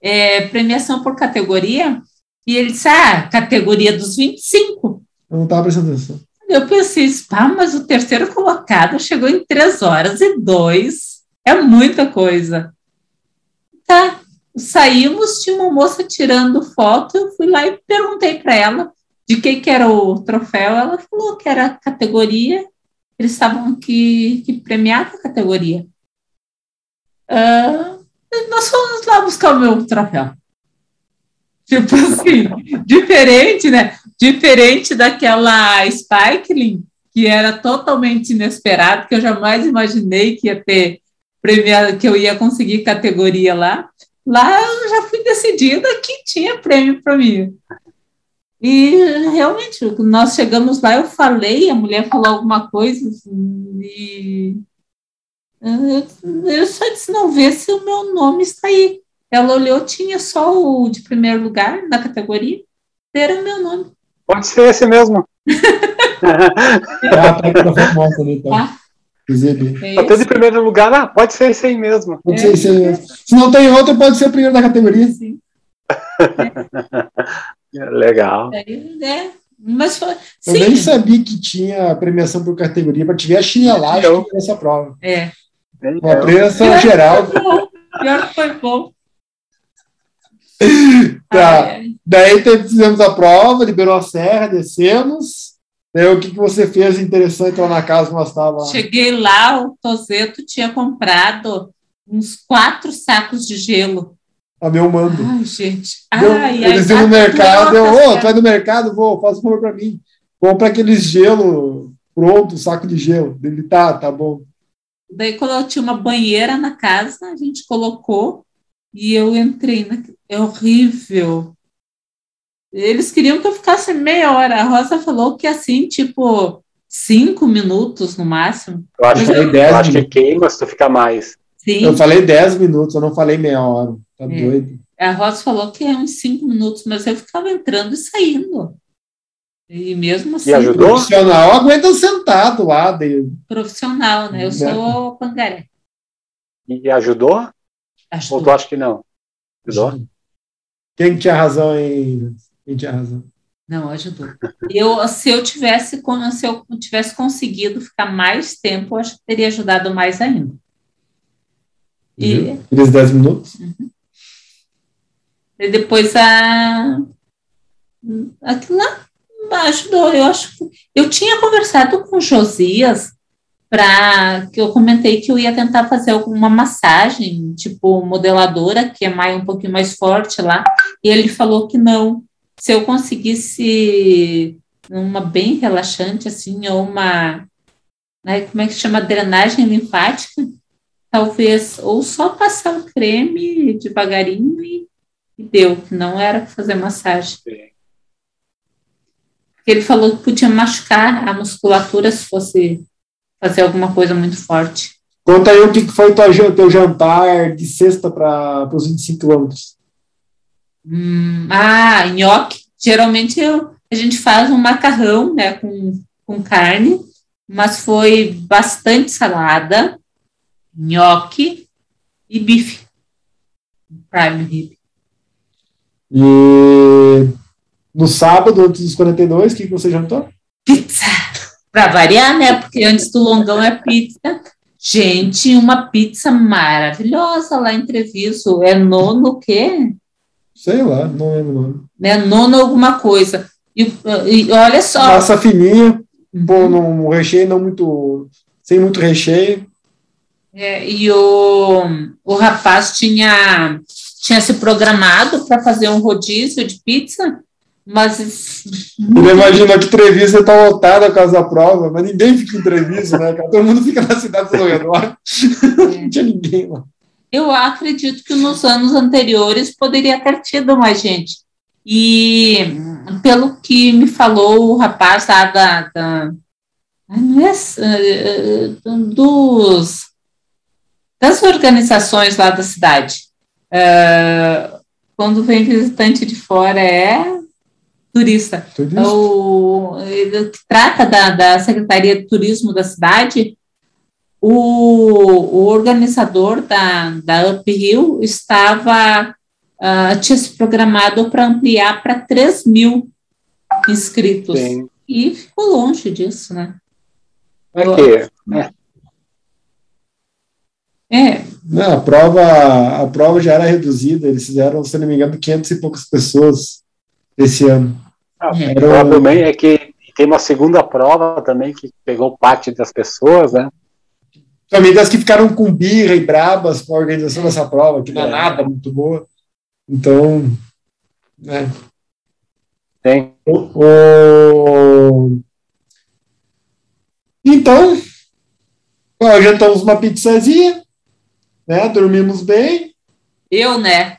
Speaker 6: é premiação por categoria? E ele disse, ah, categoria dos 25.
Speaker 4: Eu não estava prestando atenção.
Speaker 6: Eu pensei, pá, mas o terceiro colocado chegou em 3 horas e 2. É muita coisa. Tá, saímos, tinha uma moça tirando foto, eu fui lá e perguntei para ela de que, que era o troféu. Ela falou que era a categoria, eles estavam que, que premiavam a categoria. Ah, nós fomos lá buscar o meu troféu. Tipo assim, diferente, né? Diferente daquela Spikeling, que era totalmente inesperado, que eu jamais imaginei que ia ter premiado, que eu ia conseguir categoria lá. Lá eu já fui decidida que tinha prêmio para mim. E realmente, nós chegamos lá, eu falei, a mulher falou alguma coisa, assim, e eu, eu só disse, não, vê se o meu nome está aí. Ela olhou, tinha só o de primeiro lugar na categoria, era o meu nome.
Speaker 5: Pode ser esse mesmo.
Speaker 4: Ah, tá tá?
Speaker 6: Ah. É
Speaker 5: Até
Speaker 6: esse?
Speaker 5: de primeiro lugar, ah, pode ser esse aí mesmo.
Speaker 4: Não sei se, se não tem outro, pode ser o primeiro da categoria.
Speaker 6: Sim.
Speaker 5: Legal.
Speaker 6: Daí, né, Mas foi,
Speaker 4: Eu
Speaker 6: sim,
Speaker 4: nem sabia que tinha premiação por categoria, para tiver a chinelagem
Speaker 5: Eu-
Speaker 4: nessa prova.
Speaker 6: é.
Speaker 4: Uma
Speaker 5: Então,
Speaker 4: premiação geral.
Speaker 6: Pior que foi bom.
Speaker 4: Tá. Daí fizemos a prova, liberou a serra, descemos. Daí o que, que você fez interessante lá na casa que nós estávamos?
Speaker 6: Cheguei lá, o Tozeto tinha comprado uns quatro sacos de gelo.
Speaker 4: A meu mando.
Speaker 6: Ai, gente.
Speaker 4: Deu-
Speaker 6: Ai,
Speaker 4: eles
Speaker 6: ai,
Speaker 4: iam no mercado, eu,
Speaker 6: tá
Speaker 4: ô, tu vai no mercado, vou, faz um favor pra mim. Compra aqueles gelo pronto, saco de gelo. Ele tá, tá bom.
Speaker 6: Daí, quando eu tinha uma banheira na casa, a gente colocou e eu entrei. Na... É horrível. Eles queriam que eu ficasse meia hora. A Rosa falou que assim, tipo, cinco minutos no máximo.
Speaker 5: eu acho,
Speaker 4: Eu
Speaker 5: que,
Speaker 4: falei dez
Speaker 5: eu acho que
Speaker 4: minutos.
Speaker 5: queima se tu ficar mais.
Speaker 6: Sim.
Speaker 4: Eu falei 10 minutos, eu não falei meia hora. Tá
Speaker 6: É.
Speaker 4: doido.
Speaker 6: A Rosa falou que é uns cinco minutos, mas eu ficava entrando e saindo. E mesmo assim,
Speaker 5: E ajudou?
Speaker 4: Profissional aguenta sentado lá. De...
Speaker 6: profissional, né? Eu sou pangaré.
Speaker 5: E ajudou? Ou tu acha que não? Ajudou?
Speaker 4: Quem que tinha razão em. Quem tinha razão?
Speaker 6: Não, ajudou. Eu, se eu tivesse, se eu tivesse conseguido ficar mais tempo, eu acho que teria ajudado mais ainda. E?
Speaker 4: Aqueles 10 minutos?
Speaker 6: e depois a aquilo lá ajudou. Eu acho que eu tinha conversado com o Josias para que eu comentei que eu ia tentar fazer alguma massagem, tipo modeladora, que é mais um pouquinho mais forte lá, e ele falou que não. Se eu conseguisse uma bem relaxante assim, ou uma né, como é que chama drenagem linfática, talvez ou só passar o creme devagarinho e, e deu, que não era fazer massagem. Ele falou que podia machucar a musculatura se fosse fazer alguma coisa muito forte.
Speaker 4: Conta aí o que foi o teu, jantar de sexta para os 25 quilômetros.
Speaker 6: Hum, ah, nhoque. Geralmente eu, a gente faz um macarrão né, com, com carne, mas foi bastante salada, nhoque e bife. Prime rib.
Speaker 4: E no sábado, antes dos 42, o que, que você jantou?
Speaker 6: Pizza. Para variar, né? Porque antes do longão é pizza. Gente, uma pizza maravilhosa lá em Treviso. É nono o quê?
Speaker 4: Sei lá, não lembro o nome.
Speaker 6: Né? Nono alguma coisa. E, e olha só.
Speaker 4: Massa fininha, pô, num recheio não muito. sem muito recheio.
Speaker 6: É, e o, o rapaz tinha, tinha se programado para fazer um rodízio de pizza, mas
Speaker 4: Ele imaginou que Treviso tá lotada por causa da prova, mas ninguém fica em Treviso, né? Todo mundo fica na cidade do redor. Não tinha ninguém lá.
Speaker 6: eu acredito que nos anos anteriores poderia ter tido mais gente. E pelo que me falou o rapaz lá da, da não é, eh, dos, das organizações lá da cidade, quando vem visitante de fora é turista.
Speaker 4: Tudo isso.
Speaker 6: o, ele que trata da, da Secretaria de Turismo da cidade, o, o organizador da, da Uphill estava, ah, tinha se programado para ampliar para 3 mil inscritos.
Speaker 5: Sim.
Speaker 6: E ficou longe disso, né?
Speaker 5: É que,
Speaker 6: É,
Speaker 4: Não, a prova, a prova já era reduzida, eles fizeram, se não me engano, 500 e poucas pessoas esse ano.
Speaker 5: ah,
Speaker 6: É.
Speaker 4: Era,
Speaker 5: provavelmente é que tem uma segunda prova também que pegou parte das pessoas, né?
Speaker 4: também das que ficaram com birra e brabas com a organização dessa prova, que não é
Speaker 5: É.
Speaker 4: nada muito boa. Então, né,
Speaker 5: Tem.
Speaker 4: O- o- Então, jantamos uma pizzazinha, né? Dormimos bem,
Speaker 6: eu, né?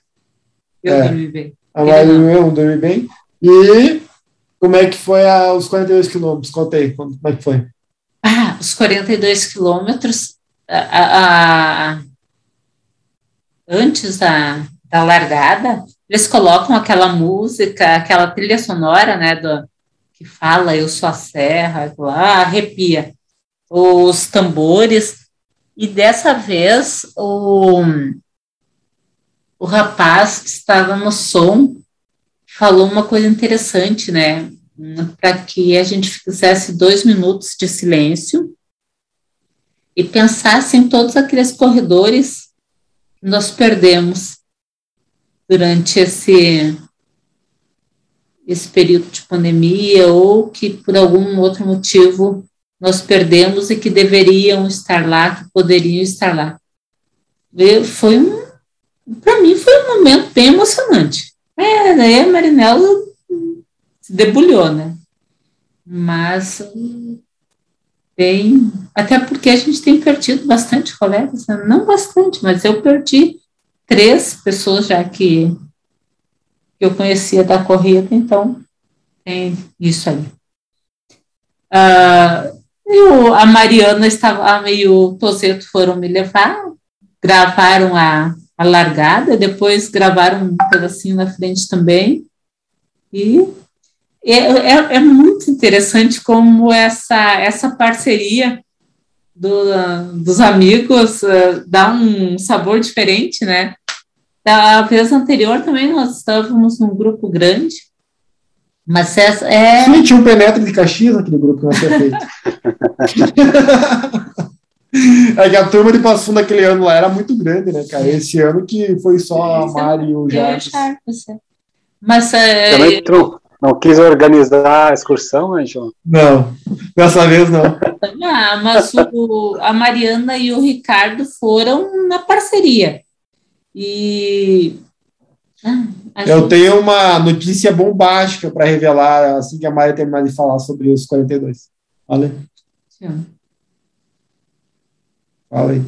Speaker 6: Eu
Speaker 4: É.
Speaker 6: dormi bem.
Speaker 4: A eu dormi bem. E como é que foi a, os 42 quilômetros? Conta aí, como é que foi?
Speaker 6: Ah, os 42 quilômetros, a- a- antes da, da largada, eles colocam aquela música, aquela trilha sonora, né, do, que fala Eu sou a serra, lá, arrepia. Os tambores, e dessa vez o, o rapaz que estava no som falou uma coisa interessante, né? para que a gente fizesse dois minutos de silêncio e pensasse em todos aqueles corredores que nós perdemos durante esse, esse período de pandemia ou que por algum outro motivo nós perdemos e que deveriam estar lá, que poderiam estar lá. Foi um, para mim foi um momento bem emocionante. É, daí a Marinela se debulhou, né? Mas bem, até porque a gente tem perdido bastante colegas, né? não bastante, mas eu perdi três pessoas já que, eu conhecia da corrida, então tem isso aí. Uh, eu, a Mariana estava e o Tozeto foram me levar, gravaram a, a largada, depois gravaram um pedacinho na frente também. E é, é, é muito interessante como essa, essa parceria do, dos amigos uh, dá um sabor diferente, né? Da vez anterior também nós estávamos num grupo grande, mas essa é.
Speaker 4: Sim, tinha um penetra de Caxias naquele grupo que nós tinha feito. é que a turma de Passo Fundo naquele ano lá era muito grande, né, cara? Esse ano que foi só a Mari e o Jarvis.
Speaker 6: Mas é,
Speaker 5: Também tu não quis organizar a excursão, Anjo?
Speaker 4: Não, dessa vez não.
Speaker 6: Ah, mas o, a Mariana e o Ricardo foram na parceria. E
Speaker 4: ah, eu tenho uma notícia bombástica para revelar assim que a Maria terminar de falar sobre os 42. Olha. Fala aí.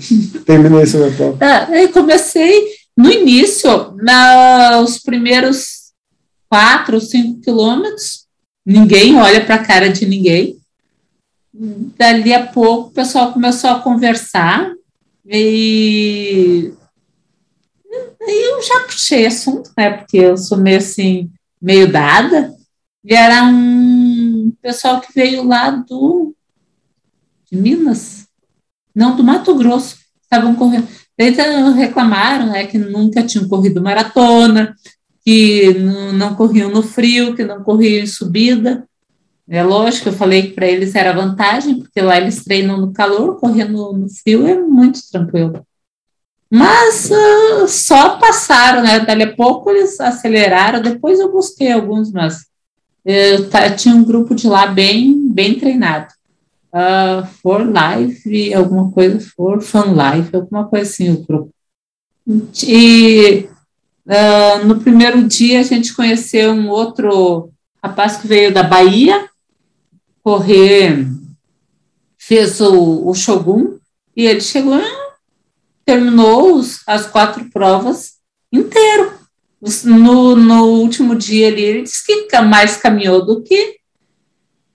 Speaker 4: Terminou aí sobre a prova.
Speaker 6: Ah, eu comecei no início, nos primeiros quatro cinco quilômetros, ninguém olha para a cara de ninguém. Dali a pouco o pessoal começou a conversar e eu já puxei assunto, né? Porque eu sou meio assim, meio dada. E era um pessoal que veio lá do de Minas, não, do Mato Grosso, estavam correndo. Eles reclamaram né, que nunca tinham corrido maratona, que não, não corriam no frio, que não corriam em subida. É lógico, eu falei que para eles era vantagem, porque lá eles treinam no calor, correndo no frio é muito tranquilo. Mas uh, só passaram, né? Dali a pouco eles aceleraram. Depois eu busquei alguns, mas eu tinha um grupo de lá bem, bem treinado. Uh, for Life, alguma coisa, For Fun Life, alguma coisa assim, o grupo. E uh, no primeiro dia a gente conheceu um outro rapaz que veio da Bahia correr, fez o, o Shogun, e ele chegou, ah, terminou os, as quatro provas inteiro. No, no último dia ali, ele disse que mais caminhou do que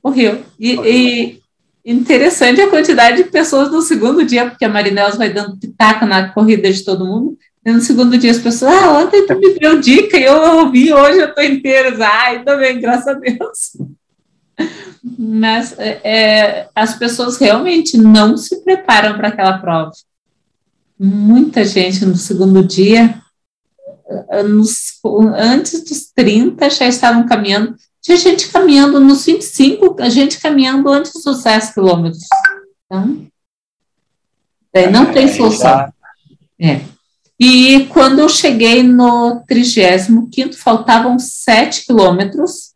Speaker 6: correu. E, e, interessante a quantidade de pessoas no segundo dia, porque a Marinels vai dando pitaca na corrida de todo mundo. E no segundo dia as pessoas, ah, ontem tu me deu dica e eu ouvi, hoje eu estou inteira. Ai, ah, também, graças a Deus. Mas é, é, as pessoas realmente não se preparam para aquela prova muita gente no segundo dia, nos, antes dos 30 já estavam caminhando, tinha gente caminhando nos 25, a gente caminhando antes dos 10 quilômetros. Então, não tem é, solução. É. E quando eu cheguei no 35, faltavam 7 quilômetros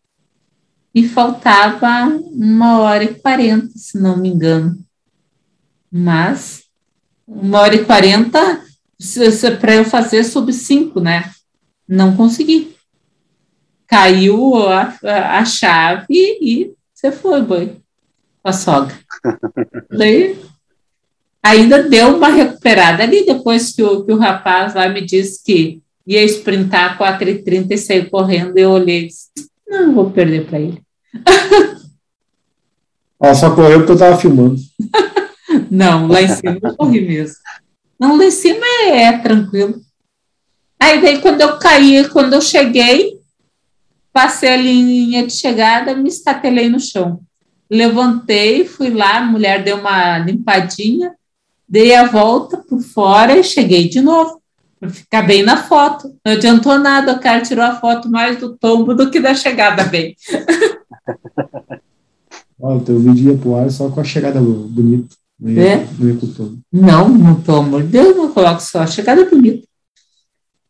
Speaker 6: e faltava uma hora e 40, se não me engano. Mas uma hora e quarenta para eu fazer sub cinco, né? Não consegui. Caiu a, a, a chave e você foi, boi, com a sogra. Daí, ainda deu uma recuperada ali, depois que o, que o rapaz lá me disse que ia sprintar 4h30 e sair correndo, eu olhei e disse, não, vou perder para ele.
Speaker 4: Ela só correu porque eu estava filmando.
Speaker 6: Não, lá em cima eu corri mesmo. Não, lá em cima é, é tranquilo. Aí daí quando eu caí, quando eu cheguei, passei a linha de chegada, me estatelei no chão. Levantei, fui lá, a mulher deu uma limpadinha, dei a volta por fora e cheguei de novo. ficar bem na foto. Não adiantou nada, o cara tirou a foto mais do tombo do que da chegada bem.
Speaker 4: Olha, o teu vídeo ia pro ar só com a chegada bonita. Não ia,
Speaker 6: É?
Speaker 4: não ia com o tombo.
Speaker 6: Não, não, pelo amor de Deus, não coloco só a chegada bonita.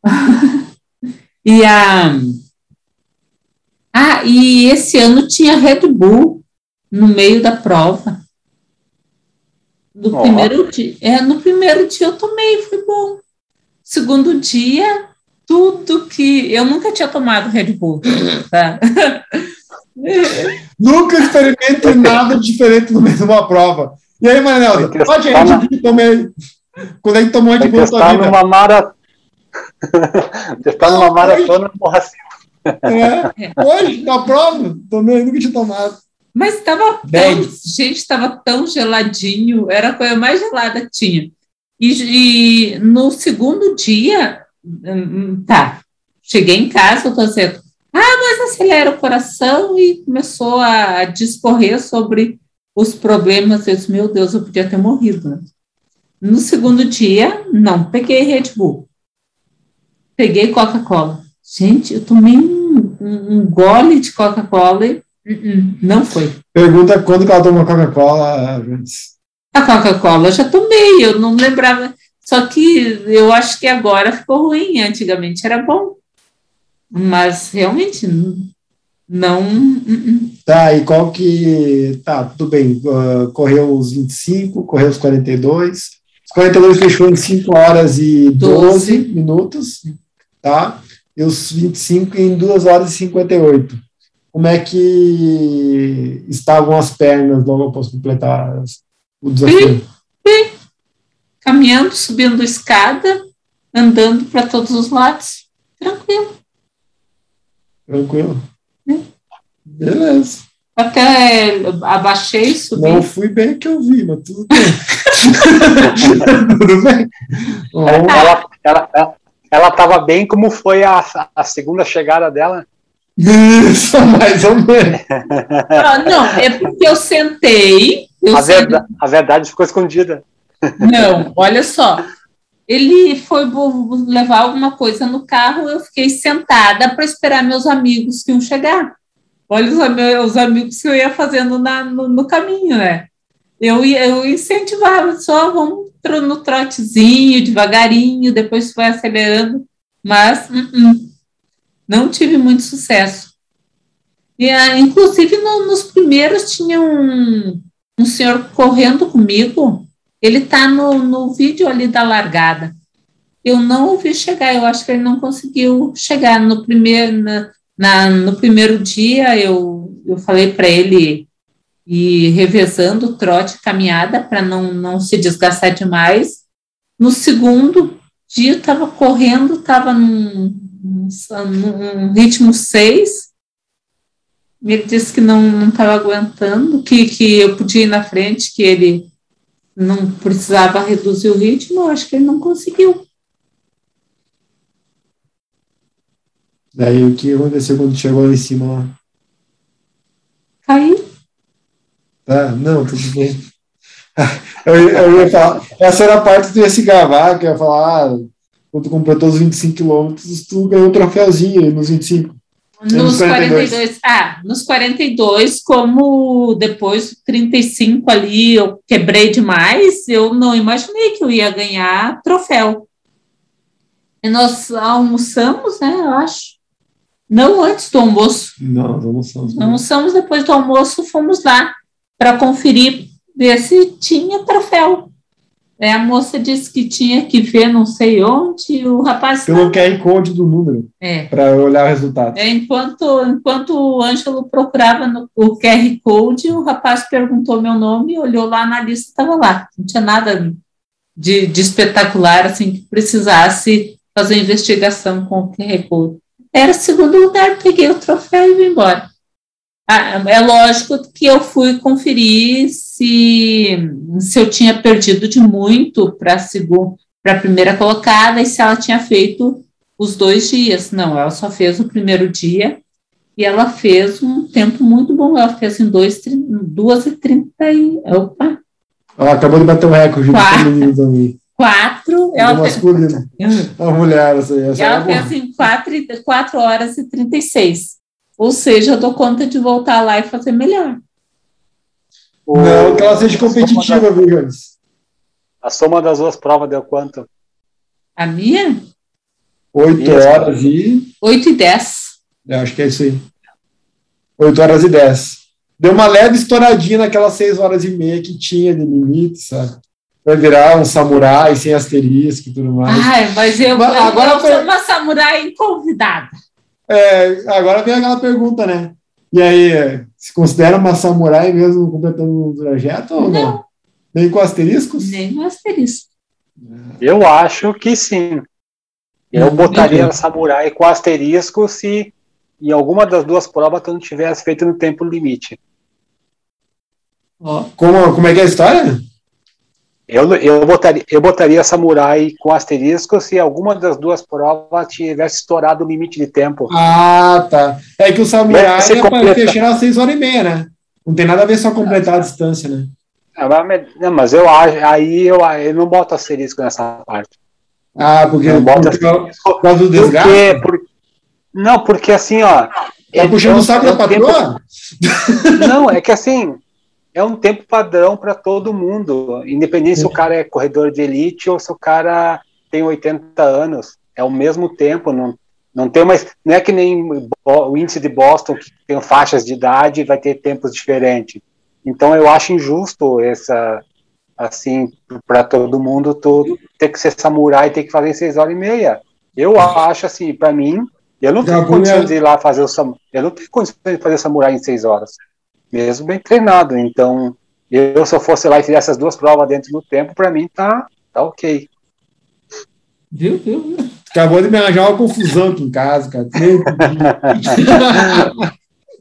Speaker 6: e a. Ah, e esse ano tinha Red Bull no meio da prova. No
Speaker 5: Ó.
Speaker 6: primeiro dia. É, no primeiro dia eu tomei, foi bom. Segundo dia, tudo que. Eu nunca tinha tomado Red Bull. Tá?
Speaker 4: Nunca experimente nada diferente no meio de uma prova. E aí,
Speaker 5: que
Speaker 4: pode Red Bull tomei. Quando é que tomou Red Bull na
Speaker 5: testar
Speaker 4: vida?
Speaker 5: numa mara... testar numa maratona morra assim.
Speaker 4: É, hoje, na prova, tomei, nunca tinha tomado.
Speaker 6: Mas estava tão, gente, estava tão geladinho, era a coisa mais gelada que tinha. E, e no segundo dia, hum, tá, cheguei em casa, eu tô dizendo, ah, mas acelera o coração e começou a discorrer sobre os problemas. Eu disse, meu Deus, eu podia ter morrido. né? No segundo dia, não, peguei Red Bull. Peguei Coca-Cola. Gente, eu tomei um, um- gole de Coca-Cola e uh-uh, não foi.
Speaker 4: Pergunta quando que ela tomou Coca-Cola. Jones.
Speaker 6: A Coca-Cola eu já tomei, eu não lembrava. Só que eu acho que agora ficou ruim, antigamente era bom. Mas realmente não. uh-uh.
Speaker 4: Tá, e qual que. Tá, tudo bem. ah, correu os 25, correu os 42. Os 42 fechou em 5 horas e 12 minutos, tá? E os 25 em 2 horas e 58. Como é que estavam as pernas logo após completar o desafio?
Speaker 6: Caminhando, subindo escada, andando para todos os lados. Tranquilo.
Speaker 4: Tranquilo? Beleza.
Speaker 6: Até abaixei, subi.
Speaker 4: Não fui bem que eu vi, mas tudo bem. tudo bem. Bom,
Speaker 5: Ela, ela, ela, ela tava bem como foi a, a segunda chegada dela.
Speaker 4: Isso, mais ou menos.
Speaker 6: Ah, não, é porque eu sentei. Eu
Speaker 5: A,
Speaker 6: sentei-
Speaker 5: verda, a verdade ficou escondida.
Speaker 6: Não, olha só. Ele foi levar alguma coisa no carro, eu fiquei sentada para esperar meus amigos que iam chegar. Olha os, ami- os amigos que eu ia fazendo na- no, no caminho, né? Eu, eu incentivava só, vamos no trotezinho, devagarinho, depois vai acelerando, mas uh-uh, não tive muito sucesso. E, ah, inclusive, no- nos primeiros tinha um, um senhor correndo comigo, ele está no, no vídeo ali da largada. Eu não ouvi chegar, eu acho que ele não conseguiu chegar no primeiro, na, na- no primeiro dia. Eu, eu falei para ele ir revezando o trote e caminhada para não, não se desgastar demais. No segundo dia, estava correndo, estava num, num, num ritmo 6. Ele disse que não estava aguentando, que, que eu podia ir na frente, que ele não precisava reduzir o ritmo, eu acho que ele não conseguiu.
Speaker 4: Daí o que aconteceu quando chegou lá em cima? lá?
Speaker 6: Caiu.
Speaker 4: Tá, não, tudo bem. Eu, eu ia falar, essa era a parte que tu ia se gravar, que eu ia falar, ah, quando tu completou os 25 quilômetros, tu ganhou um troféuzinho nos 25.
Speaker 6: Nos
Speaker 4: 42.
Speaker 6: 42. Ah, nos 42, como depois do 35 ali eu quebrei demais, eu não imaginei que eu ia ganhar troféu. E nós almoçamos, né, eu acho. Não antes do almoço.
Speaker 4: Não, não somos.
Speaker 6: Almoçamos depois do almoço, fomos lá para conferir, ver se tinha troféu. É, a moça disse que tinha que ver não sei onde, e o rapaz.
Speaker 4: Pelo QR Code do número,
Speaker 6: É,
Speaker 4: para olhar o resultado.
Speaker 6: é, enquanto, enquanto o Ângelo procurava no o QR Code, o rapaz perguntou meu nome, olhou lá na lista, estava lá. Não tinha nada de, de espetacular, assim, que precisasse fazer investigação com o QR Code. Era segundo lugar, peguei o troféu e vim embora. Ah, é lógico que eu fui conferir se, se eu tinha perdido de muito para a primeira colocada e se ela tinha feito os dois dias. Não, ela só fez o primeiro dia e ela fez um tempo muito bom. Ela fez em 2 e 30 e. Opa!
Speaker 4: Ela acabou de bater o recorde do
Speaker 6: Quarta.
Speaker 4: feminino também.
Speaker 6: quatro.
Speaker 4: É
Speaker 6: Ela,
Speaker 4: masculino. A mulher, essa. Essa
Speaker 6: ela
Speaker 4: é boa.
Speaker 6: fez em quatro, e- quatro horas e 36. Ou seja, eu dou conta de voltar lá e fazer melhor.
Speaker 5: O-
Speaker 4: Não que ela seja competitiva, viu, Jones?
Speaker 5: A soma das duas provas deu quanto?
Speaker 6: A minha,
Speaker 4: Oito horas e.
Speaker 6: 8 e 10.
Speaker 4: Eu acho que é isso aí. 8 horas e 10. Deu uma leve estouradinha naquelas 6 horas e meia que tinha de limite, sabe? Vai virar um samurai sem asterisco e tudo mais.
Speaker 6: Ai, mas eu,
Speaker 4: Mas
Speaker 6: eu,
Speaker 4: agora
Speaker 6: eu
Speaker 4: foi-
Speaker 6: sou uma samurai convidada.
Speaker 4: É, agora vem aquela pergunta, né? E aí, é, se considera uma samurai mesmo completando um trajeto ou não?
Speaker 6: Não.
Speaker 4: Nem com asteriscos?
Speaker 6: Nem no asterisco.
Speaker 5: Eu acho que sim. Eu
Speaker 4: Hum,
Speaker 5: botaria
Speaker 4: entendi.
Speaker 5: samurai com asterisco se em alguma das duas provas tu não tivesse feito no tempo limite.
Speaker 4: Como, como é que é a história?
Speaker 5: Eu, eu, botaria, eu botaria samurai com asterisco se alguma das duas provas tivesse estourado o limite de tempo.
Speaker 4: Ah, tá. É que o samurai é para fechar às 6 horas e meia, né? Não tem nada a ver só completar a distância, né?
Speaker 5: Ah, mas- Não, mas eu acho, aí eu, eu não boto asterisco nessa parte.
Speaker 4: Ah, porque
Speaker 5: Eu boto
Speaker 4: por, causa-
Speaker 5: asterisco
Speaker 4: por causa do desgaste?
Speaker 5: porque, por, não, porque assim, ó.
Speaker 4: Tá puxando o saco da
Speaker 5: um tempo-
Speaker 4: patroa?
Speaker 5: Não, é que assim, é um tempo padrão para todo mundo, independente se o cara é corredor de elite ou se o cara tem 80 anos. É o mesmo tempo, não, não tem mais. Não é que nem o índice de Boston, que tem faixas de idade e vai ter tempos diferentes. Então eu acho injusto essa. Assim, para todo mundo, tu ter que ser samurai e ter que fazer em seis horas e meia. Eu acho assim, para mim, eu não tenho
Speaker 4: Já,
Speaker 5: condições de ir lá fazer o samurai. Eu não tenho condições de fazer samurai em seis horas mesmo bem treinado. Então, eu se eu fosse lá e fizesse essas duas provas dentro do tempo, para mim tá, tá ok.
Speaker 6: viu, viu, viu?
Speaker 4: Acabou de me arranjar uma confusão aqui em casa, cara.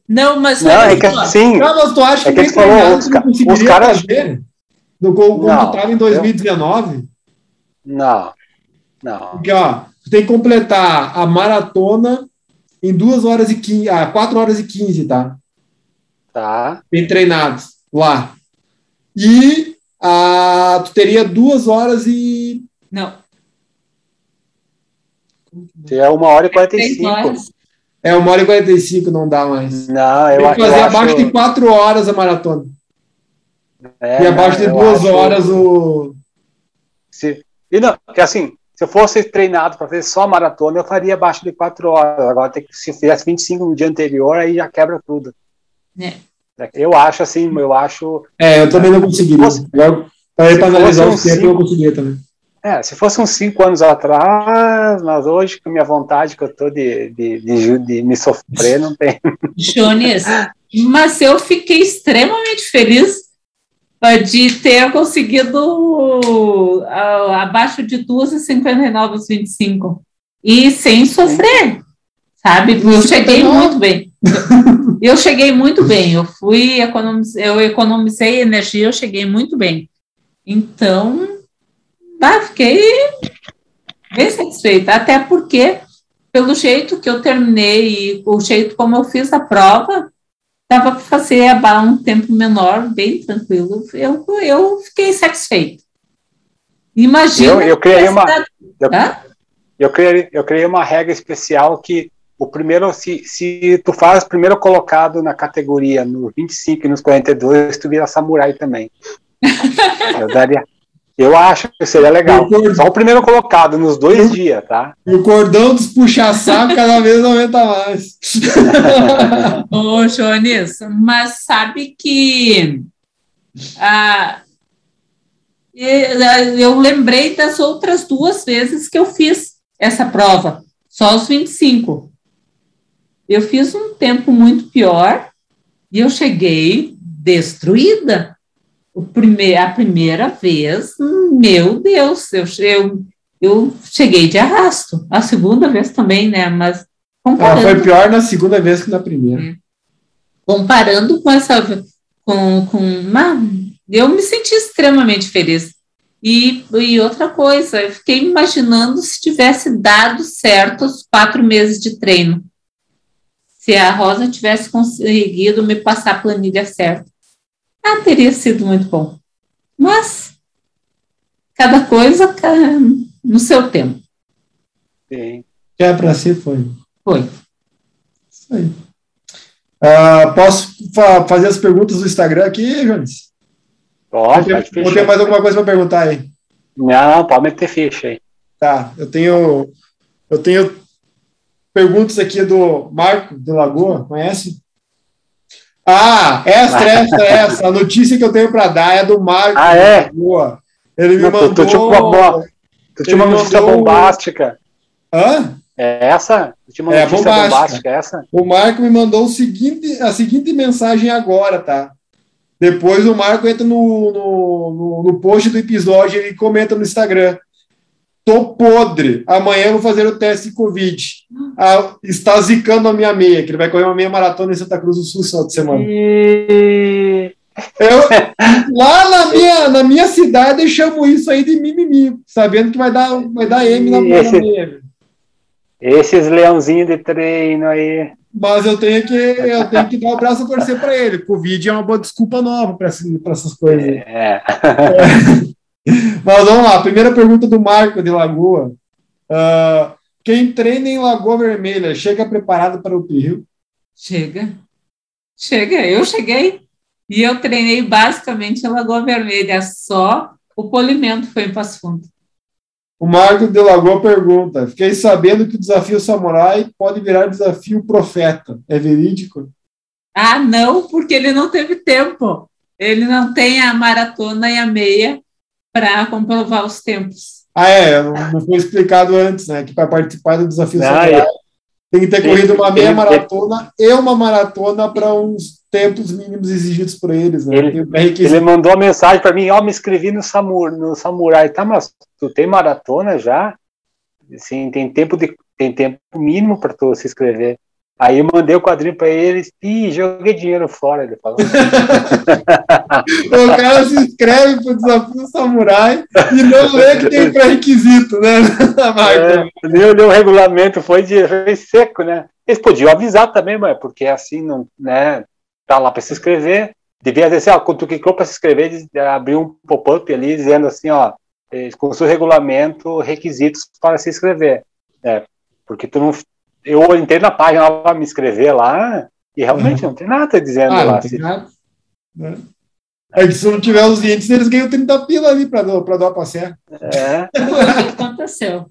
Speaker 6: Não, mas
Speaker 5: Não,
Speaker 6: olha
Speaker 5: é que assim,
Speaker 4: Não, mas tu acha que,
Speaker 5: É que falou, os ca-
Speaker 4: não conseguiria
Speaker 5: os caras-
Speaker 4: fazer? No, como como
Speaker 5: Não,
Speaker 4: em 2019?
Speaker 5: não, não.
Speaker 4: Porque, ó, tu tem que completar a maratona em 2 horas e 15, ah, 4 horas e 15, tá?
Speaker 5: Tá,
Speaker 4: Bem treinados lá. E ah, tu teria 2 horas e.
Speaker 6: não,
Speaker 5: é uma hora e
Speaker 6: três
Speaker 5: 45.
Speaker 6: horas.
Speaker 4: É, 1 hora e 45 não dá mais.
Speaker 5: Não, eu,
Speaker 4: Tem que
Speaker 5: eu
Speaker 4: fazer
Speaker 5: acho,
Speaker 4: abaixo de 4 horas a maratona.
Speaker 5: é,
Speaker 4: e abaixo de
Speaker 5: eu
Speaker 4: 2
Speaker 5: acho-
Speaker 4: horas o.
Speaker 5: Se, e não, porque assim, se eu fosse treinado para fazer só maratona, eu faria abaixo de 4 horas. Agora, tem que, se eu fizesse 25 no dia anterior, aí já quebra tudo.
Speaker 6: É.
Speaker 5: Eu acho assim, eu acho.
Speaker 4: É, eu também não conseguiria. Agora, para
Speaker 5: se
Speaker 4: analisar
Speaker 5: um
Speaker 4: tempos, eu conseguiria também.
Speaker 5: É, se fosse uns cinco anos atrás, mas hoje, com a minha vontade que eu tô de, de, de, de me sofrer, não tem.
Speaker 6: Jones, mas eu fiquei extremamente feliz ah, de ter conseguido ah, abaixo de 2,59 os 25 e sem sofrer, sabe? Eu cheguei muito bem. Eu cheguei muito bem. Eu fui economizei, eu economizei energia, eu cheguei muito bem. Então, bah, fiquei bem satisfeita, até porque pelo jeito que eu terminei e o jeito como eu fiz a prova, dava para fazer a ba- um tempo menor, bem tranquilo. Eu, eu fiquei satisfeita. Imagina.
Speaker 5: Eu, eu criei uma, eu, eu criei, eu criei uma regra especial que o primeiro, se, se tu faz primeiro colocado na categoria no 25 e nos 42, tu vira samurai também. eu daria. Eu acho que seria legal.
Speaker 4: Concordo.
Speaker 5: Só o primeiro colocado nos dois dias, tá?
Speaker 4: E o cordão dos puxa-saco cada vez aumenta mais.
Speaker 6: Ô, Jones, mas sabe que ah, e- eu lembrei das outras duas vezes que eu fiz essa prova, só os 25. Eu fiz um tempo muito pior e eu cheguei destruída. O a primeira vez, meu Deus, eu, eu, eu cheguei de arrasto. A segunda vez também, né? Mas
Speaker 4: Ela
Speaker 6: comparando
Speaker 4: foi pior na segunda vez que na primeira.
Speaker 6: comparando com essa com, com uma, eu me senti extremamente feliz e, e outra coisa eu fiquei imaginando se tivesse dado certo os quatro meses de treino se a Rosa tivesse conseguido me passar a planilha certa ah, teria sido muito bom mas cada coisa no seu tempo.
Speaker 5: Sim.
Speaker 4: Que é para ser, foi.
Speaker 6: Foi.
Speaker 4: Isso aí. Uh, posso fa fazer as perguntas do Instagram aqui, Jones?
Speaker 5: Pode.
Speaker 4: Ou tem mais alguma coisa para perguntar aí?
Speaker 5: Não, pode meter ficha aí.
Speaker 4: Tá, eu tenho, eu tenho perguntas aqui do Marco de Lagoa, conhece? Ah, essa, essa, essa. A notícia que eu tenho para dar é do Marco
Speaker 5: ah, é?
Speaker 4: de Lagoa. Ele me
Speaker 5: Não,
Speaker 4: mandou.
Speaker 5: Tu, tu, uma, tu tinha uma notícia mandou... bombástica.
Speaker 4: Hã?
Speaker 5: É essa? Tinha uma
Speaker 4: é,
Speaker 5: notícia bombástica. bombástica, é essa?
Speaker 4: O Marco me mandou o seguinte, a seguinte mensagem agora, tá? Depois o Marco entra no, no, no, no post do episódio e comenta no Instagram. Tô podre. Amanhã eu vou fazer o teste de Covid. Ah, está zicando a minha meia, que ele vai correr uma meia maratona em Santa Cruz do Sul essa semana.
Speaker 5: E...
Speaker 4: Eu, lá na minha, na minha cidade eu chamo isso aí de mimimi, sabendo que vai dar, vai dar M na,
Speaker 5: Esse,
Speaker 4: na meia.
Speaker 5: Esses leãozinhos de treino aí.
Speaker 4: Mas eu tenho que, eu tenho que dar o braço a torcer para ele. Covid é uma boa desculpa nova para essas coisas.
Speaker 5: É.
Speaker 4: é. Mas vamos lá, primeira pergunta do Marco de Lagoa. Uh, quem treina em Lagoa Vermelha chega preparado para o Rio?
Speaker 6: Chega. Chega, eu cheguei. E eu treinei basicamente em Lagoa Vermelha, só o polimento foi em Passo Fundo.
Speaker 4: O Marco de Lagoa pergunta: Fiquei sabendo que o desafio samurai pode virar desafio profeta. É verídico?
Speaker 6: Ah, não, porque ele não teve tempo. Ele não tem a maratona e a meia para comprovar os tempos.
Speaker 4: Ah, é, não foi explicado antes, né? Que para participar do desafio não, samurai é. tem que ter corrido uma meia maratona e uma maratona para uns tempos mínimos exigidos por eles, né?
Speaker 5: Ele, ele mandou uma mensagem para mim, ó, oh, me inscrevi no, Samur, no Samurai, tá, mas tu tem maratona já? Sim, tem tempo de tem tempo mínimo para tu se inscrever. Aí eu mandei o quadrinho para eles e joguei dinheiro fora, ele falou.
Speaker 4: o cara se inscreve pro desafio samurai e não lê que tem pré-requisito, né?
Speaker 5: é, nem o regulamento, foi de foi seco, né? Eles podiam avisar também, mas porque assim, não, né? Tá lá para se inscrever. Devia dizer assim, ó, quando tu clicou para se inscrever, abriu um pop-up ali dizendo assim, ó, com o seu regulamento, requisitos para se inscrever. É, porque tu não, eu entrei na página para me inscrever lá e realmente uhum. não tem nada dizendo
Speaker 4: ah,
Speaker 5: lá.
Speaker 4: Não tem nada. Né? É que se não tiver os índices, eles ganham 30 pila ali para dar a passear.
Speaker 5: É.
Speaker 6: o que aconteceu?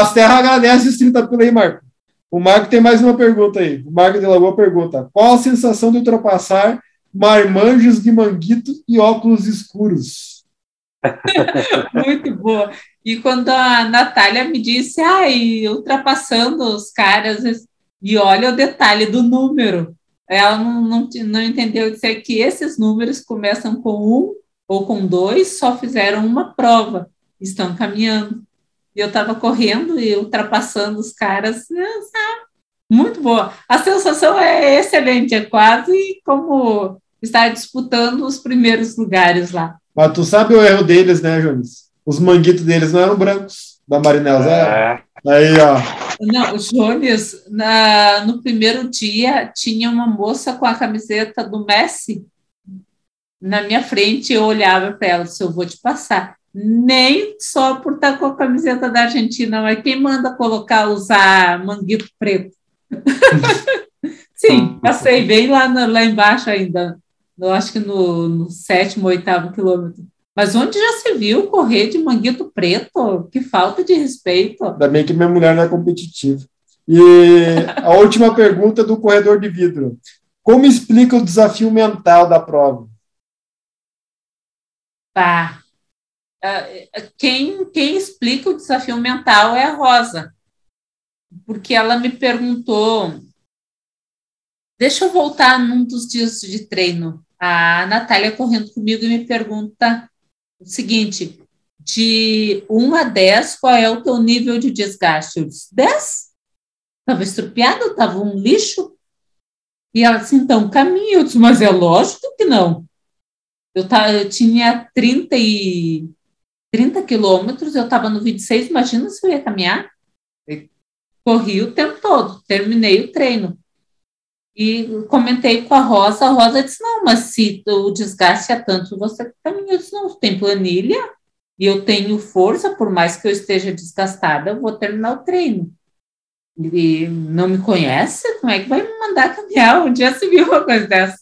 Speaker 4: As terras agradecem os 30 pila aí, Marco. O Marco tem mais uma pergunta aí. O Marco de Lagoa pergunta: qual a sensação de ultrapassar marmanjos de manguito e óculos escuros?
Speaker 6: Muito boa. E quando a Natália me disse, ai, ultrapassando os caras, e olha o detalhe do número. Ela não, não, não entendeu dizer que esses números começam com um ou com dois, só fizeram uma prova, estão caminhando. E eu estava correndo e ultrapassando os caras, muito boa. A sensação é excelente, é quase como estar disputando os primeiros lugares lá.
Speaker 4: Mas tu sabe o erro deles, né, Jones? Os manguitos deles não eram brancos, da Marinela
Speaker 5: é.
Speaker 4: Aí, ó.
Speaker 6: Não, Jones, na, no primeiro dia, tinha uma moça com a camiseta do Messi na minha frente, eu olhava para ela, se eu vou te passar. Nem só por estar com a camiseta da Argentina, mas quem manda colocar, usar manguito preto? Sim, passei bem lá, no, lá embaixo ainda, eu acho que no, no sétimo, oitavo quilômetro. Mas onde já se viu correr de manguito preto? Que falta de respeito.
Speaker 4: Ainda bem que minha mulher não é competitiva. E a última pergunta do corredor de vidro. Como explica o desafio mental da prova?
Speaker 6: Tá. Quem, quem explica o desafio mental é a Rosa. Porque ela me perguntou. Deixa eu voltar num dos dias de treino. A Natália correndo comigo e me pergunta o seguinte: de 1 a 10, qual é o teu nível de desgaste? Eu disse: 10? Estava estrupiado, estava um lixo. E ela disse: então, caminho. Eu disse: mas é lógico que não. Eu, tava, eu tinha 30, e, 30 quilômetros, eu estava no 26, imagina se eu ia caminhar. Corri o tempo todo, terminei o treino. E comentei com a Rosa, a Rosa disse, não, mas se o desgaste é tanto, você caminha. Eu disse, não, tem planilha, e eu tenho força, por mais que eu esteja desgastada, eu vou terminar o treino. E não me conhece? Como é que vai me mandar caminhar? Um dia se viu uma coisa dessa.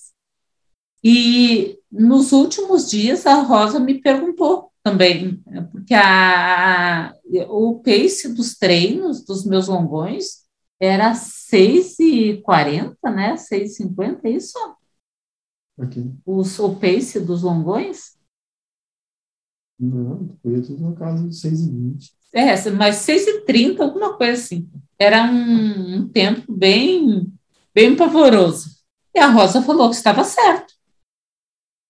Speaker 6: E nos últimos dias a Rosa me perguntou também, porque a, o pace dos treinos, dos meus longões, era 6h40, né? 6h50, é isso?
Speaker 4: Ok.
Speaker 6: O, o pace dos longões?
Speaker 4: Não, foi tudo no caso de 6 e 20.
Speaker 6: É, mas 6h30, alguma coisa assim. Era um, um tempo bem, bem pavoroso. E a Rosa falou que estava certo.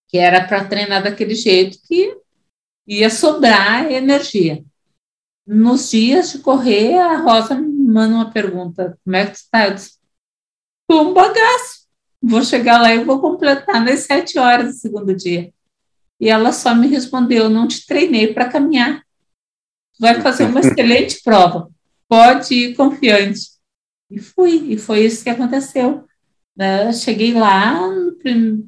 Speaker 6: Que era para treinar daquele jeito que ia sobrar energia. Nos dias de correr, a Rosa me manda uma pergunta: como é que tu está? Eu disse: tô um bagaço. Vou chegar lá e vou completar nas sete horas do segundo dia. E ela só me respondeu: não te treinei para caminhar. Vai fazer uma excelente prova. Pode ir confiante. E fui, e foi isso que aconteceu. Né? Cheguei lá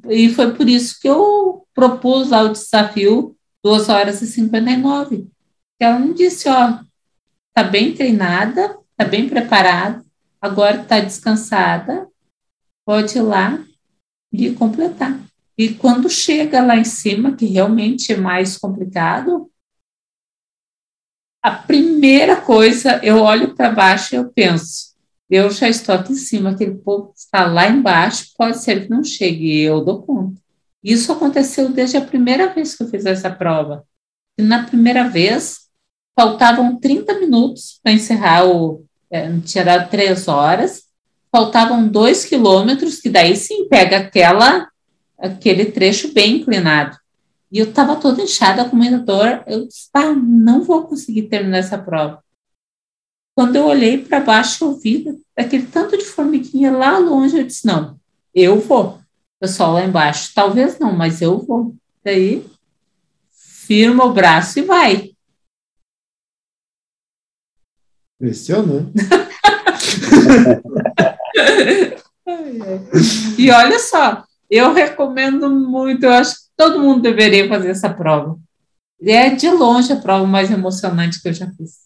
Speaker 6: e foi por isso que eu propus lá o desafio 2 horas e 59. Ela me disse, ó, tá bem treinada, tá bem preparada, agora tá descansada, pode ir lá e completar. E quando chega lá em cima, que realmente é mais complicado, a primeira coisa, eu olho para baixo e eu penso, eu já estou aqui em cima, aquele povo está lá embaixo, pode ser que não chegue, eu dou conta. Isso aconteceu desde a primeira vez que eu fiz essa prova. E na primeira vez, faltavam 30 minutos para encerrar o. É, tinha dado três horas, faltavam dois quilômetros, que daí sim pega aquela, aquele trecho bem inclinado. E eu estava toda inchada com muita dor. Eu disse, ah, não vou conseguir terminar essa prova. Quando eu olhei para baixo, eu vi aquele tanto de formiguinha lá longe. Eu disse, não, eu vou. Pessoal lá embaixo, talvez não, mas eu vou. Daí, firma o braço e vai.
Speaker 4: Cresceu, né?
Speaker 6: e olha só, eu recomendo muito, eu acho que todo mundo deveria fazer essa prova. É de longe a prova mais emocionante que eu já fiz.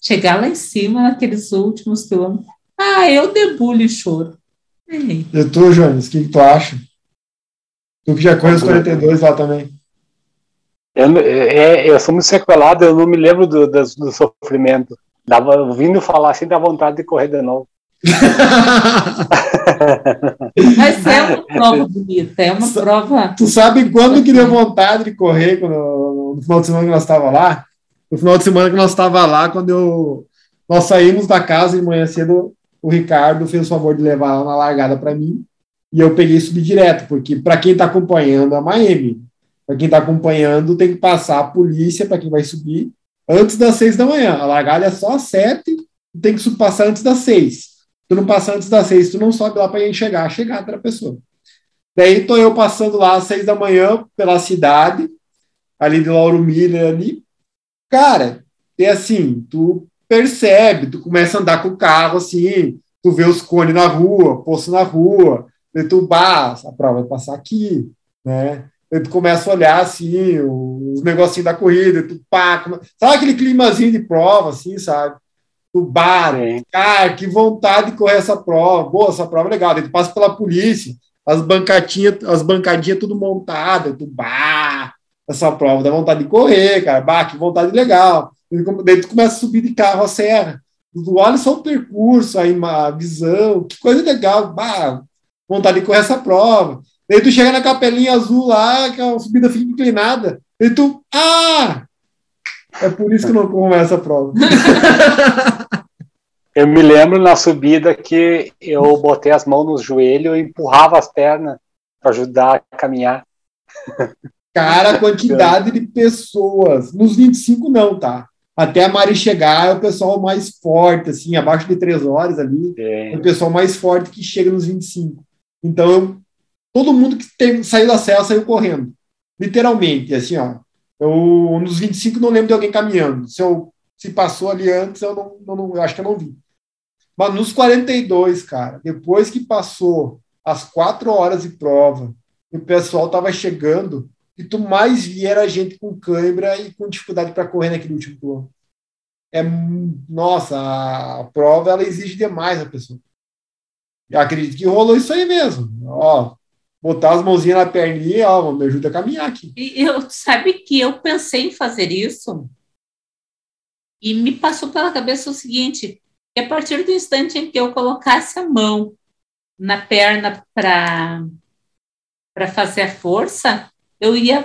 Speaker 6: Chegar lá em cima, naqueles últimos quilômetros. Ah, eu debulho e choro.
Speaker 4: E tu, Jones, o que, que, tu acha? Tu que já corre os 42 lá também.
Speaker 5: Eu, é, eu sou muito sequelado, eu não me lembro do, do, do sofrimento. Dava, ouvindo falar assim, dá vontade de correr de novo.
Speaker 6: Mas é uma prova bonita, é uma prova.
Speaker 4: Tu sabe quando que deu vontade de correr quando, no final de semana que nós estava lá? No final de semana que nós estava lá, quando eu, nós saímos da casa de manhã cedo, o Ricardo fez o favor de levar ela na largada para mim e eu peguei e subi direto, porque para quem está acompanhando a Miami, para quem está acompanhando, tem que passar a polícia para quem vai subir antes das seis da manhã. A largada é só às sete, tem que passar antes das seis. Tu não passa antes das seis, tu não sobe lá para chegar, chegar outra pessoa. Daí tô eu passando lá às seis da manhã pela cidade, ali de Lauro Miller ali. Cara, é assim, tu percebe, tu começa a andar com o carro assim, tu vê os cones na rua, poço na rua, tu, bah, a prova vai passar aqui, né? Tu começa a olhar assim, os negocinhos da corrida, tu pá, sabe aquele climazinho de prova, assim, sabe? Tu bar, cara, que vontade de correr essa prova, boa, essa prova é legal, daí tu passa pela polícia, as bancadinhas, as bancadinhas tudo montadas, tu bah, essa prova dá vontade de correr, cara, bah, que vontade legal. Daí tu começa a subir de carro a serra. Tu olha só o percurso, aí, a visão, que coisa legal. Bah, vontade de correr essa prova. Daí tu chega na capelinha azul lá, que a subida fica inclinada. E tu, ah! É por isso que eu não corro essa prova.
Speaker 5: Eu me lembro na subida que eu botei as mãos no joelho e empurrava as pernas para ajudar a caminhar.
Speaker 4: Cara, a quantidade de pessoas. Nos 25 não, tá? até a Mari chegar, é o pessoal mais forte, assim, abaixo de três horas ali, é, é o pessoal mais forte que chega nos 25. Então, todo mundo que tem, saiu da cela saiu correndo. Literalmente, assim, ó. Eu, nos 25 não lembro de alguém caminhando. Se, eu, se passou ali antes, eu não, não, eu acho que eu não vi. Mas nos 42, cara, depois que passou as quatro horas de prova, o pessoal tava chegando, que tu mais via era gente com cãibra e com dificuldade para correr naquele último quilômetro. É, nossa, a prova ela exige demais a pessoa. Eu acredito que rolou isso aí mesmo. Ó, botar as mãozinhas na perninha, ó, me ajuda a caminhar aqui.
Speaker 6: E eu sabe que eu pensei em fazer isso e me passou pela cabeça o seguinte: que a partir do instante em que eu colocasse a mão na perna para para fazer a força, eu ia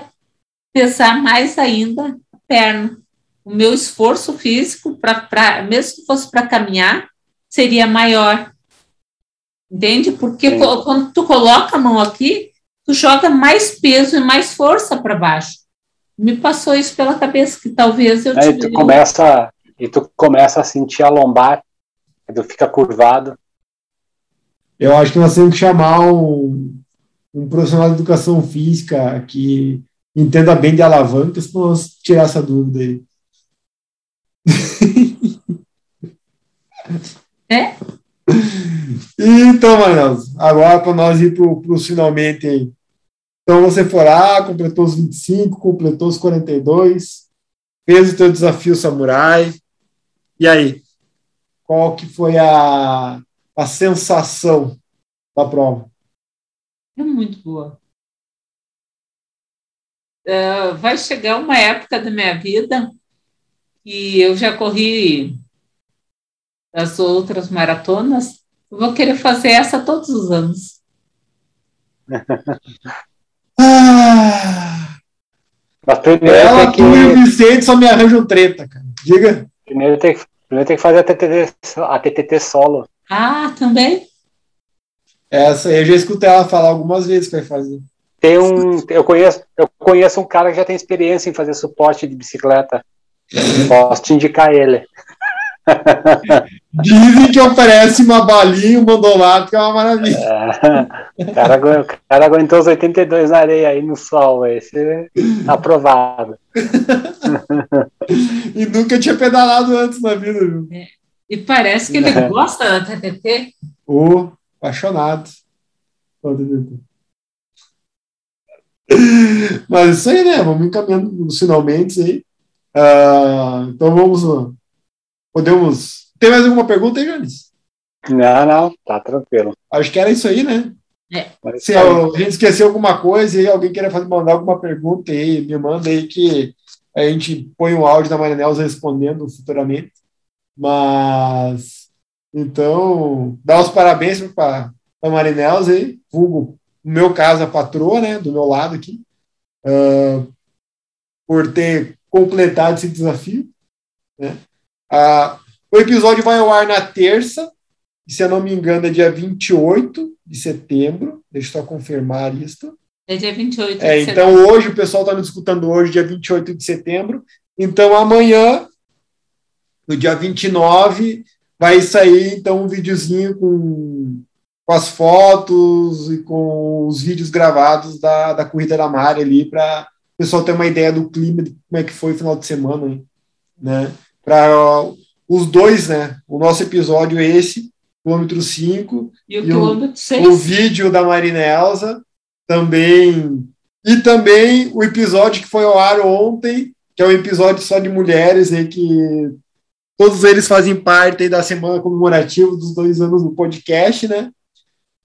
Speaker 6: pesar mais ainda a perna. O meu esforço físico, pra, pra, mesmo que fosse para caminhar, seria maior. Entende? Porque Sim. quando tu coloca a mão aqui, tu joga mais peso e mais força para baixo. Me passou isso pela cabeça que talvez eu
Speaker 5: Aí tu começa e tu começa a sentir a lombar, tu fica curvado.
Speaker 4: Eu acho que nós temos que chamar um, um profissional de educação física que entenda bem de alavancas para nós tirar essa dúvida aí.
Speaker 6: É?
Speaker 4: Então, Matheus, agora para nós ir para os finalmente aí. Então você foi lá, completou os 25, completou os 42, fez o teu desafio samurai. E aí? Qual que foi a, a sensação da prova?
Speaker 6: É muito boa. Uh, vai chegar uma época da minha vida que eu já corri as outras maratonas, vou querer fazer essa todos os anos.
Speaker 4: ah,
Speaker 5: Mas primeiro
Speaker 4: ela,
Speaker 5: que...
Speaker 4: tu e o Vicente só me arranjam treta, cara. Diga.
Speaker 5: Primeiro tem, primeiro tem que fazer a TTT, a TTT solo.
Speaker 6: Ah, também?
Speaker 4: Essa eu já escutei ela falar algumas vezes que vai fazer.
Speaker 5: Tem um, eu conheço, eu conheço um cara que já tem experiência em fazer suporte de bicicleta. Posso te indicar ele.
Speaker 4: Dizem que oferece uma balinha, um mandolato, que é uma maravilha.
Speaker 5: É, o, cara, o cara aguentou os 82 na areia aí no sol, esse tá aprovado.
Speaker 4: e nunca tinha pedalado antes na vida, viu? É.
Speaker 6: E parece que ele é. gosta da TTT.
Speaker 4: O apaixonado. Mas isso aí, né? Vamos encaminhando nos finalmente aí. Uh, então vamos lá. Podemos. Tem mais alguma pergunta aí, Jones?
Speaker 5: Não, não, tá tranquilo.
Speaker 4: Acho que era isso aí, né?
Speaker 6: É.
Speaker 4: Se a gente esqueceu alguma coisa e alguém queira fazer, mandar alguma pergunta aí, me manda aí que a gente põe um áudio da Marinelza respondendo futuramente. Mas então, dá os parabéns para a Marinelza aí, vulgo, no meu caso, a patroa, né, do meu lado aqui, uh, por ter completado esse desafio. Né? Ah, o episódio vai ao ar na terça, e se eu não me engano é dia 28 de setembro. Deixa eu só confirmar isso.
Speaker 6: É dia 28
Speaker 4: é, de Então setembro. hoje, o pessoal está me escutando hoje, dia 28 de setembro. Então amanhã, no dia 29, vai sair então um videozinho com, com as fotos e com os vídeos gravados da, da Corrida da Mari ali, para o pessoal ter uma ideia do clima, de como é que foi o final de semana. Né? para os dois, né? O nosso episódio é esse, quilômetro 5,
Speaker 6: e o quilômetro 6.
Speaker 4: O vídeo da Marina Elza também. E também o episódio que foi ao ar ontem, que é um episódio só de mulheres, né, que todos eles fazem parte da semana comemorativa dos dois anos do podcast, né?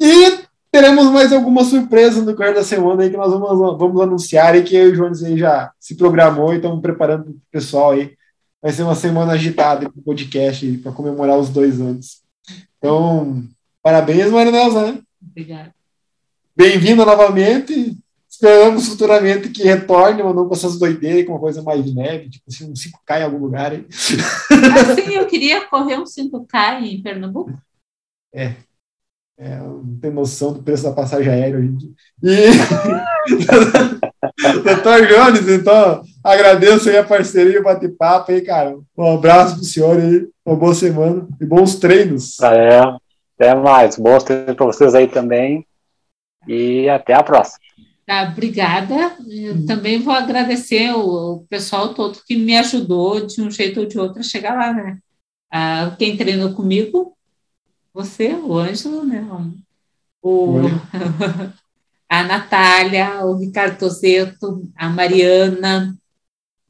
Speaker 4: E teremos mais alguma surpresa no correr da semana aí que nós vamos, vamos anunciar e que eu e o Jones aí já se programou e estamos preparando para o pessoal aí vai ser uma semana agitada com o podcast para comemorar os dois anos. Então, parabéns, Marinelza,
Speaker 6: né? Obrigada.
Speaker 4: Bem-vinda novamente. Esperamos futuramente que retorne, mas não com essas doideiras, com uma coisa mais leve, tipo assim, um 5K em algum lugar. Hein?
Speaker 6: Assim, eu queria correr um 5K em Pernambuco.
Speaker 4: É. é não tem noção do preço da passagem aérea hoje em dia. E... Doutor Jones, então, agradeço aí a parceria, o bate-papo aí, cara. Um abraço pro senhor aí, uma boa semana e bons treinos.
Speaker 5: É, até mais. Bons treinos para vocês aí também. E até a próxima.
Speaker 6: Tá, obrigada. Eu também vou agradecer o, o, pessoal todo que me ajudou de um jeito ou de outro a chegar lá, né? Ah, quem treinou comigo, você, o Ângelo, né? O, a Natália, o Ricardo Tozeto, a Mariana,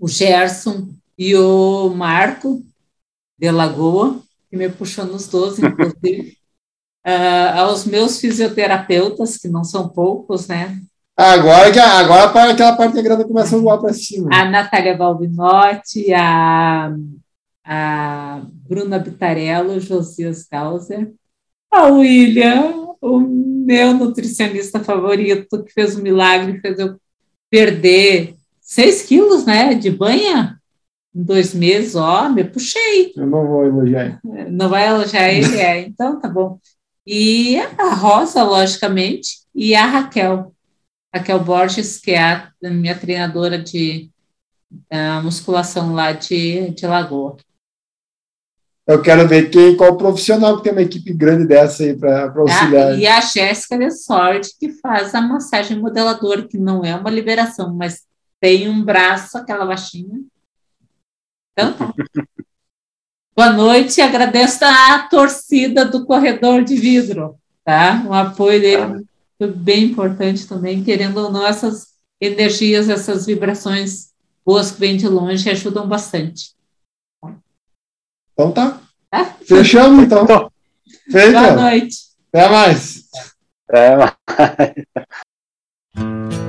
Speaker 6: o Gerson e o Marco de Lagoa, que me puxou nos 12, inclusive. uh, aos meus fisioterapeutas, que não são poucos, né?
Speaker 4: Agora que agora aquela parte da grana começa a voar para cima.
Speaker 6: A Natália Balbinotti, a, a Bruna Bitarello, Josias Gauser, a William, o meu nutricionista favorito, que fez o um milagre, fez eu perder 6 quilos, né, de banha em dois meses, ó, me puxei.
Speaker 4: Eu não vou elogiar.
Speaker 6: Não vai elogiar ele? É, então tá bom. E a Rosa, logicamente, e a Raquel. Raquel Borges, que é a minha treinadora de musculação lá de, de Lagoa.
Speaker 4: Eu quero ver quem, qual profissional que tem uma equipe grande dessa aí para auxiliar.
Speaker 6: Ah, e a Jéssica de Sorte, que faz a massagem modeladora, que não é uma liberação, mas tem um braço, aquela baixinha. Então tá. Boa noite, agradeço a torcida do Corredor de Vidro, tá? O apoio dele foi bem importante também, querendo ou não, essas energias, essas vibrações boas que vêm de longe ajudam bastante.
Speaker 4: Então tá. tá? Fechamos então.
Speaker 6: Feito. Boa noite.
Speaker 4: Até mais.
Speaker 5: Até mais.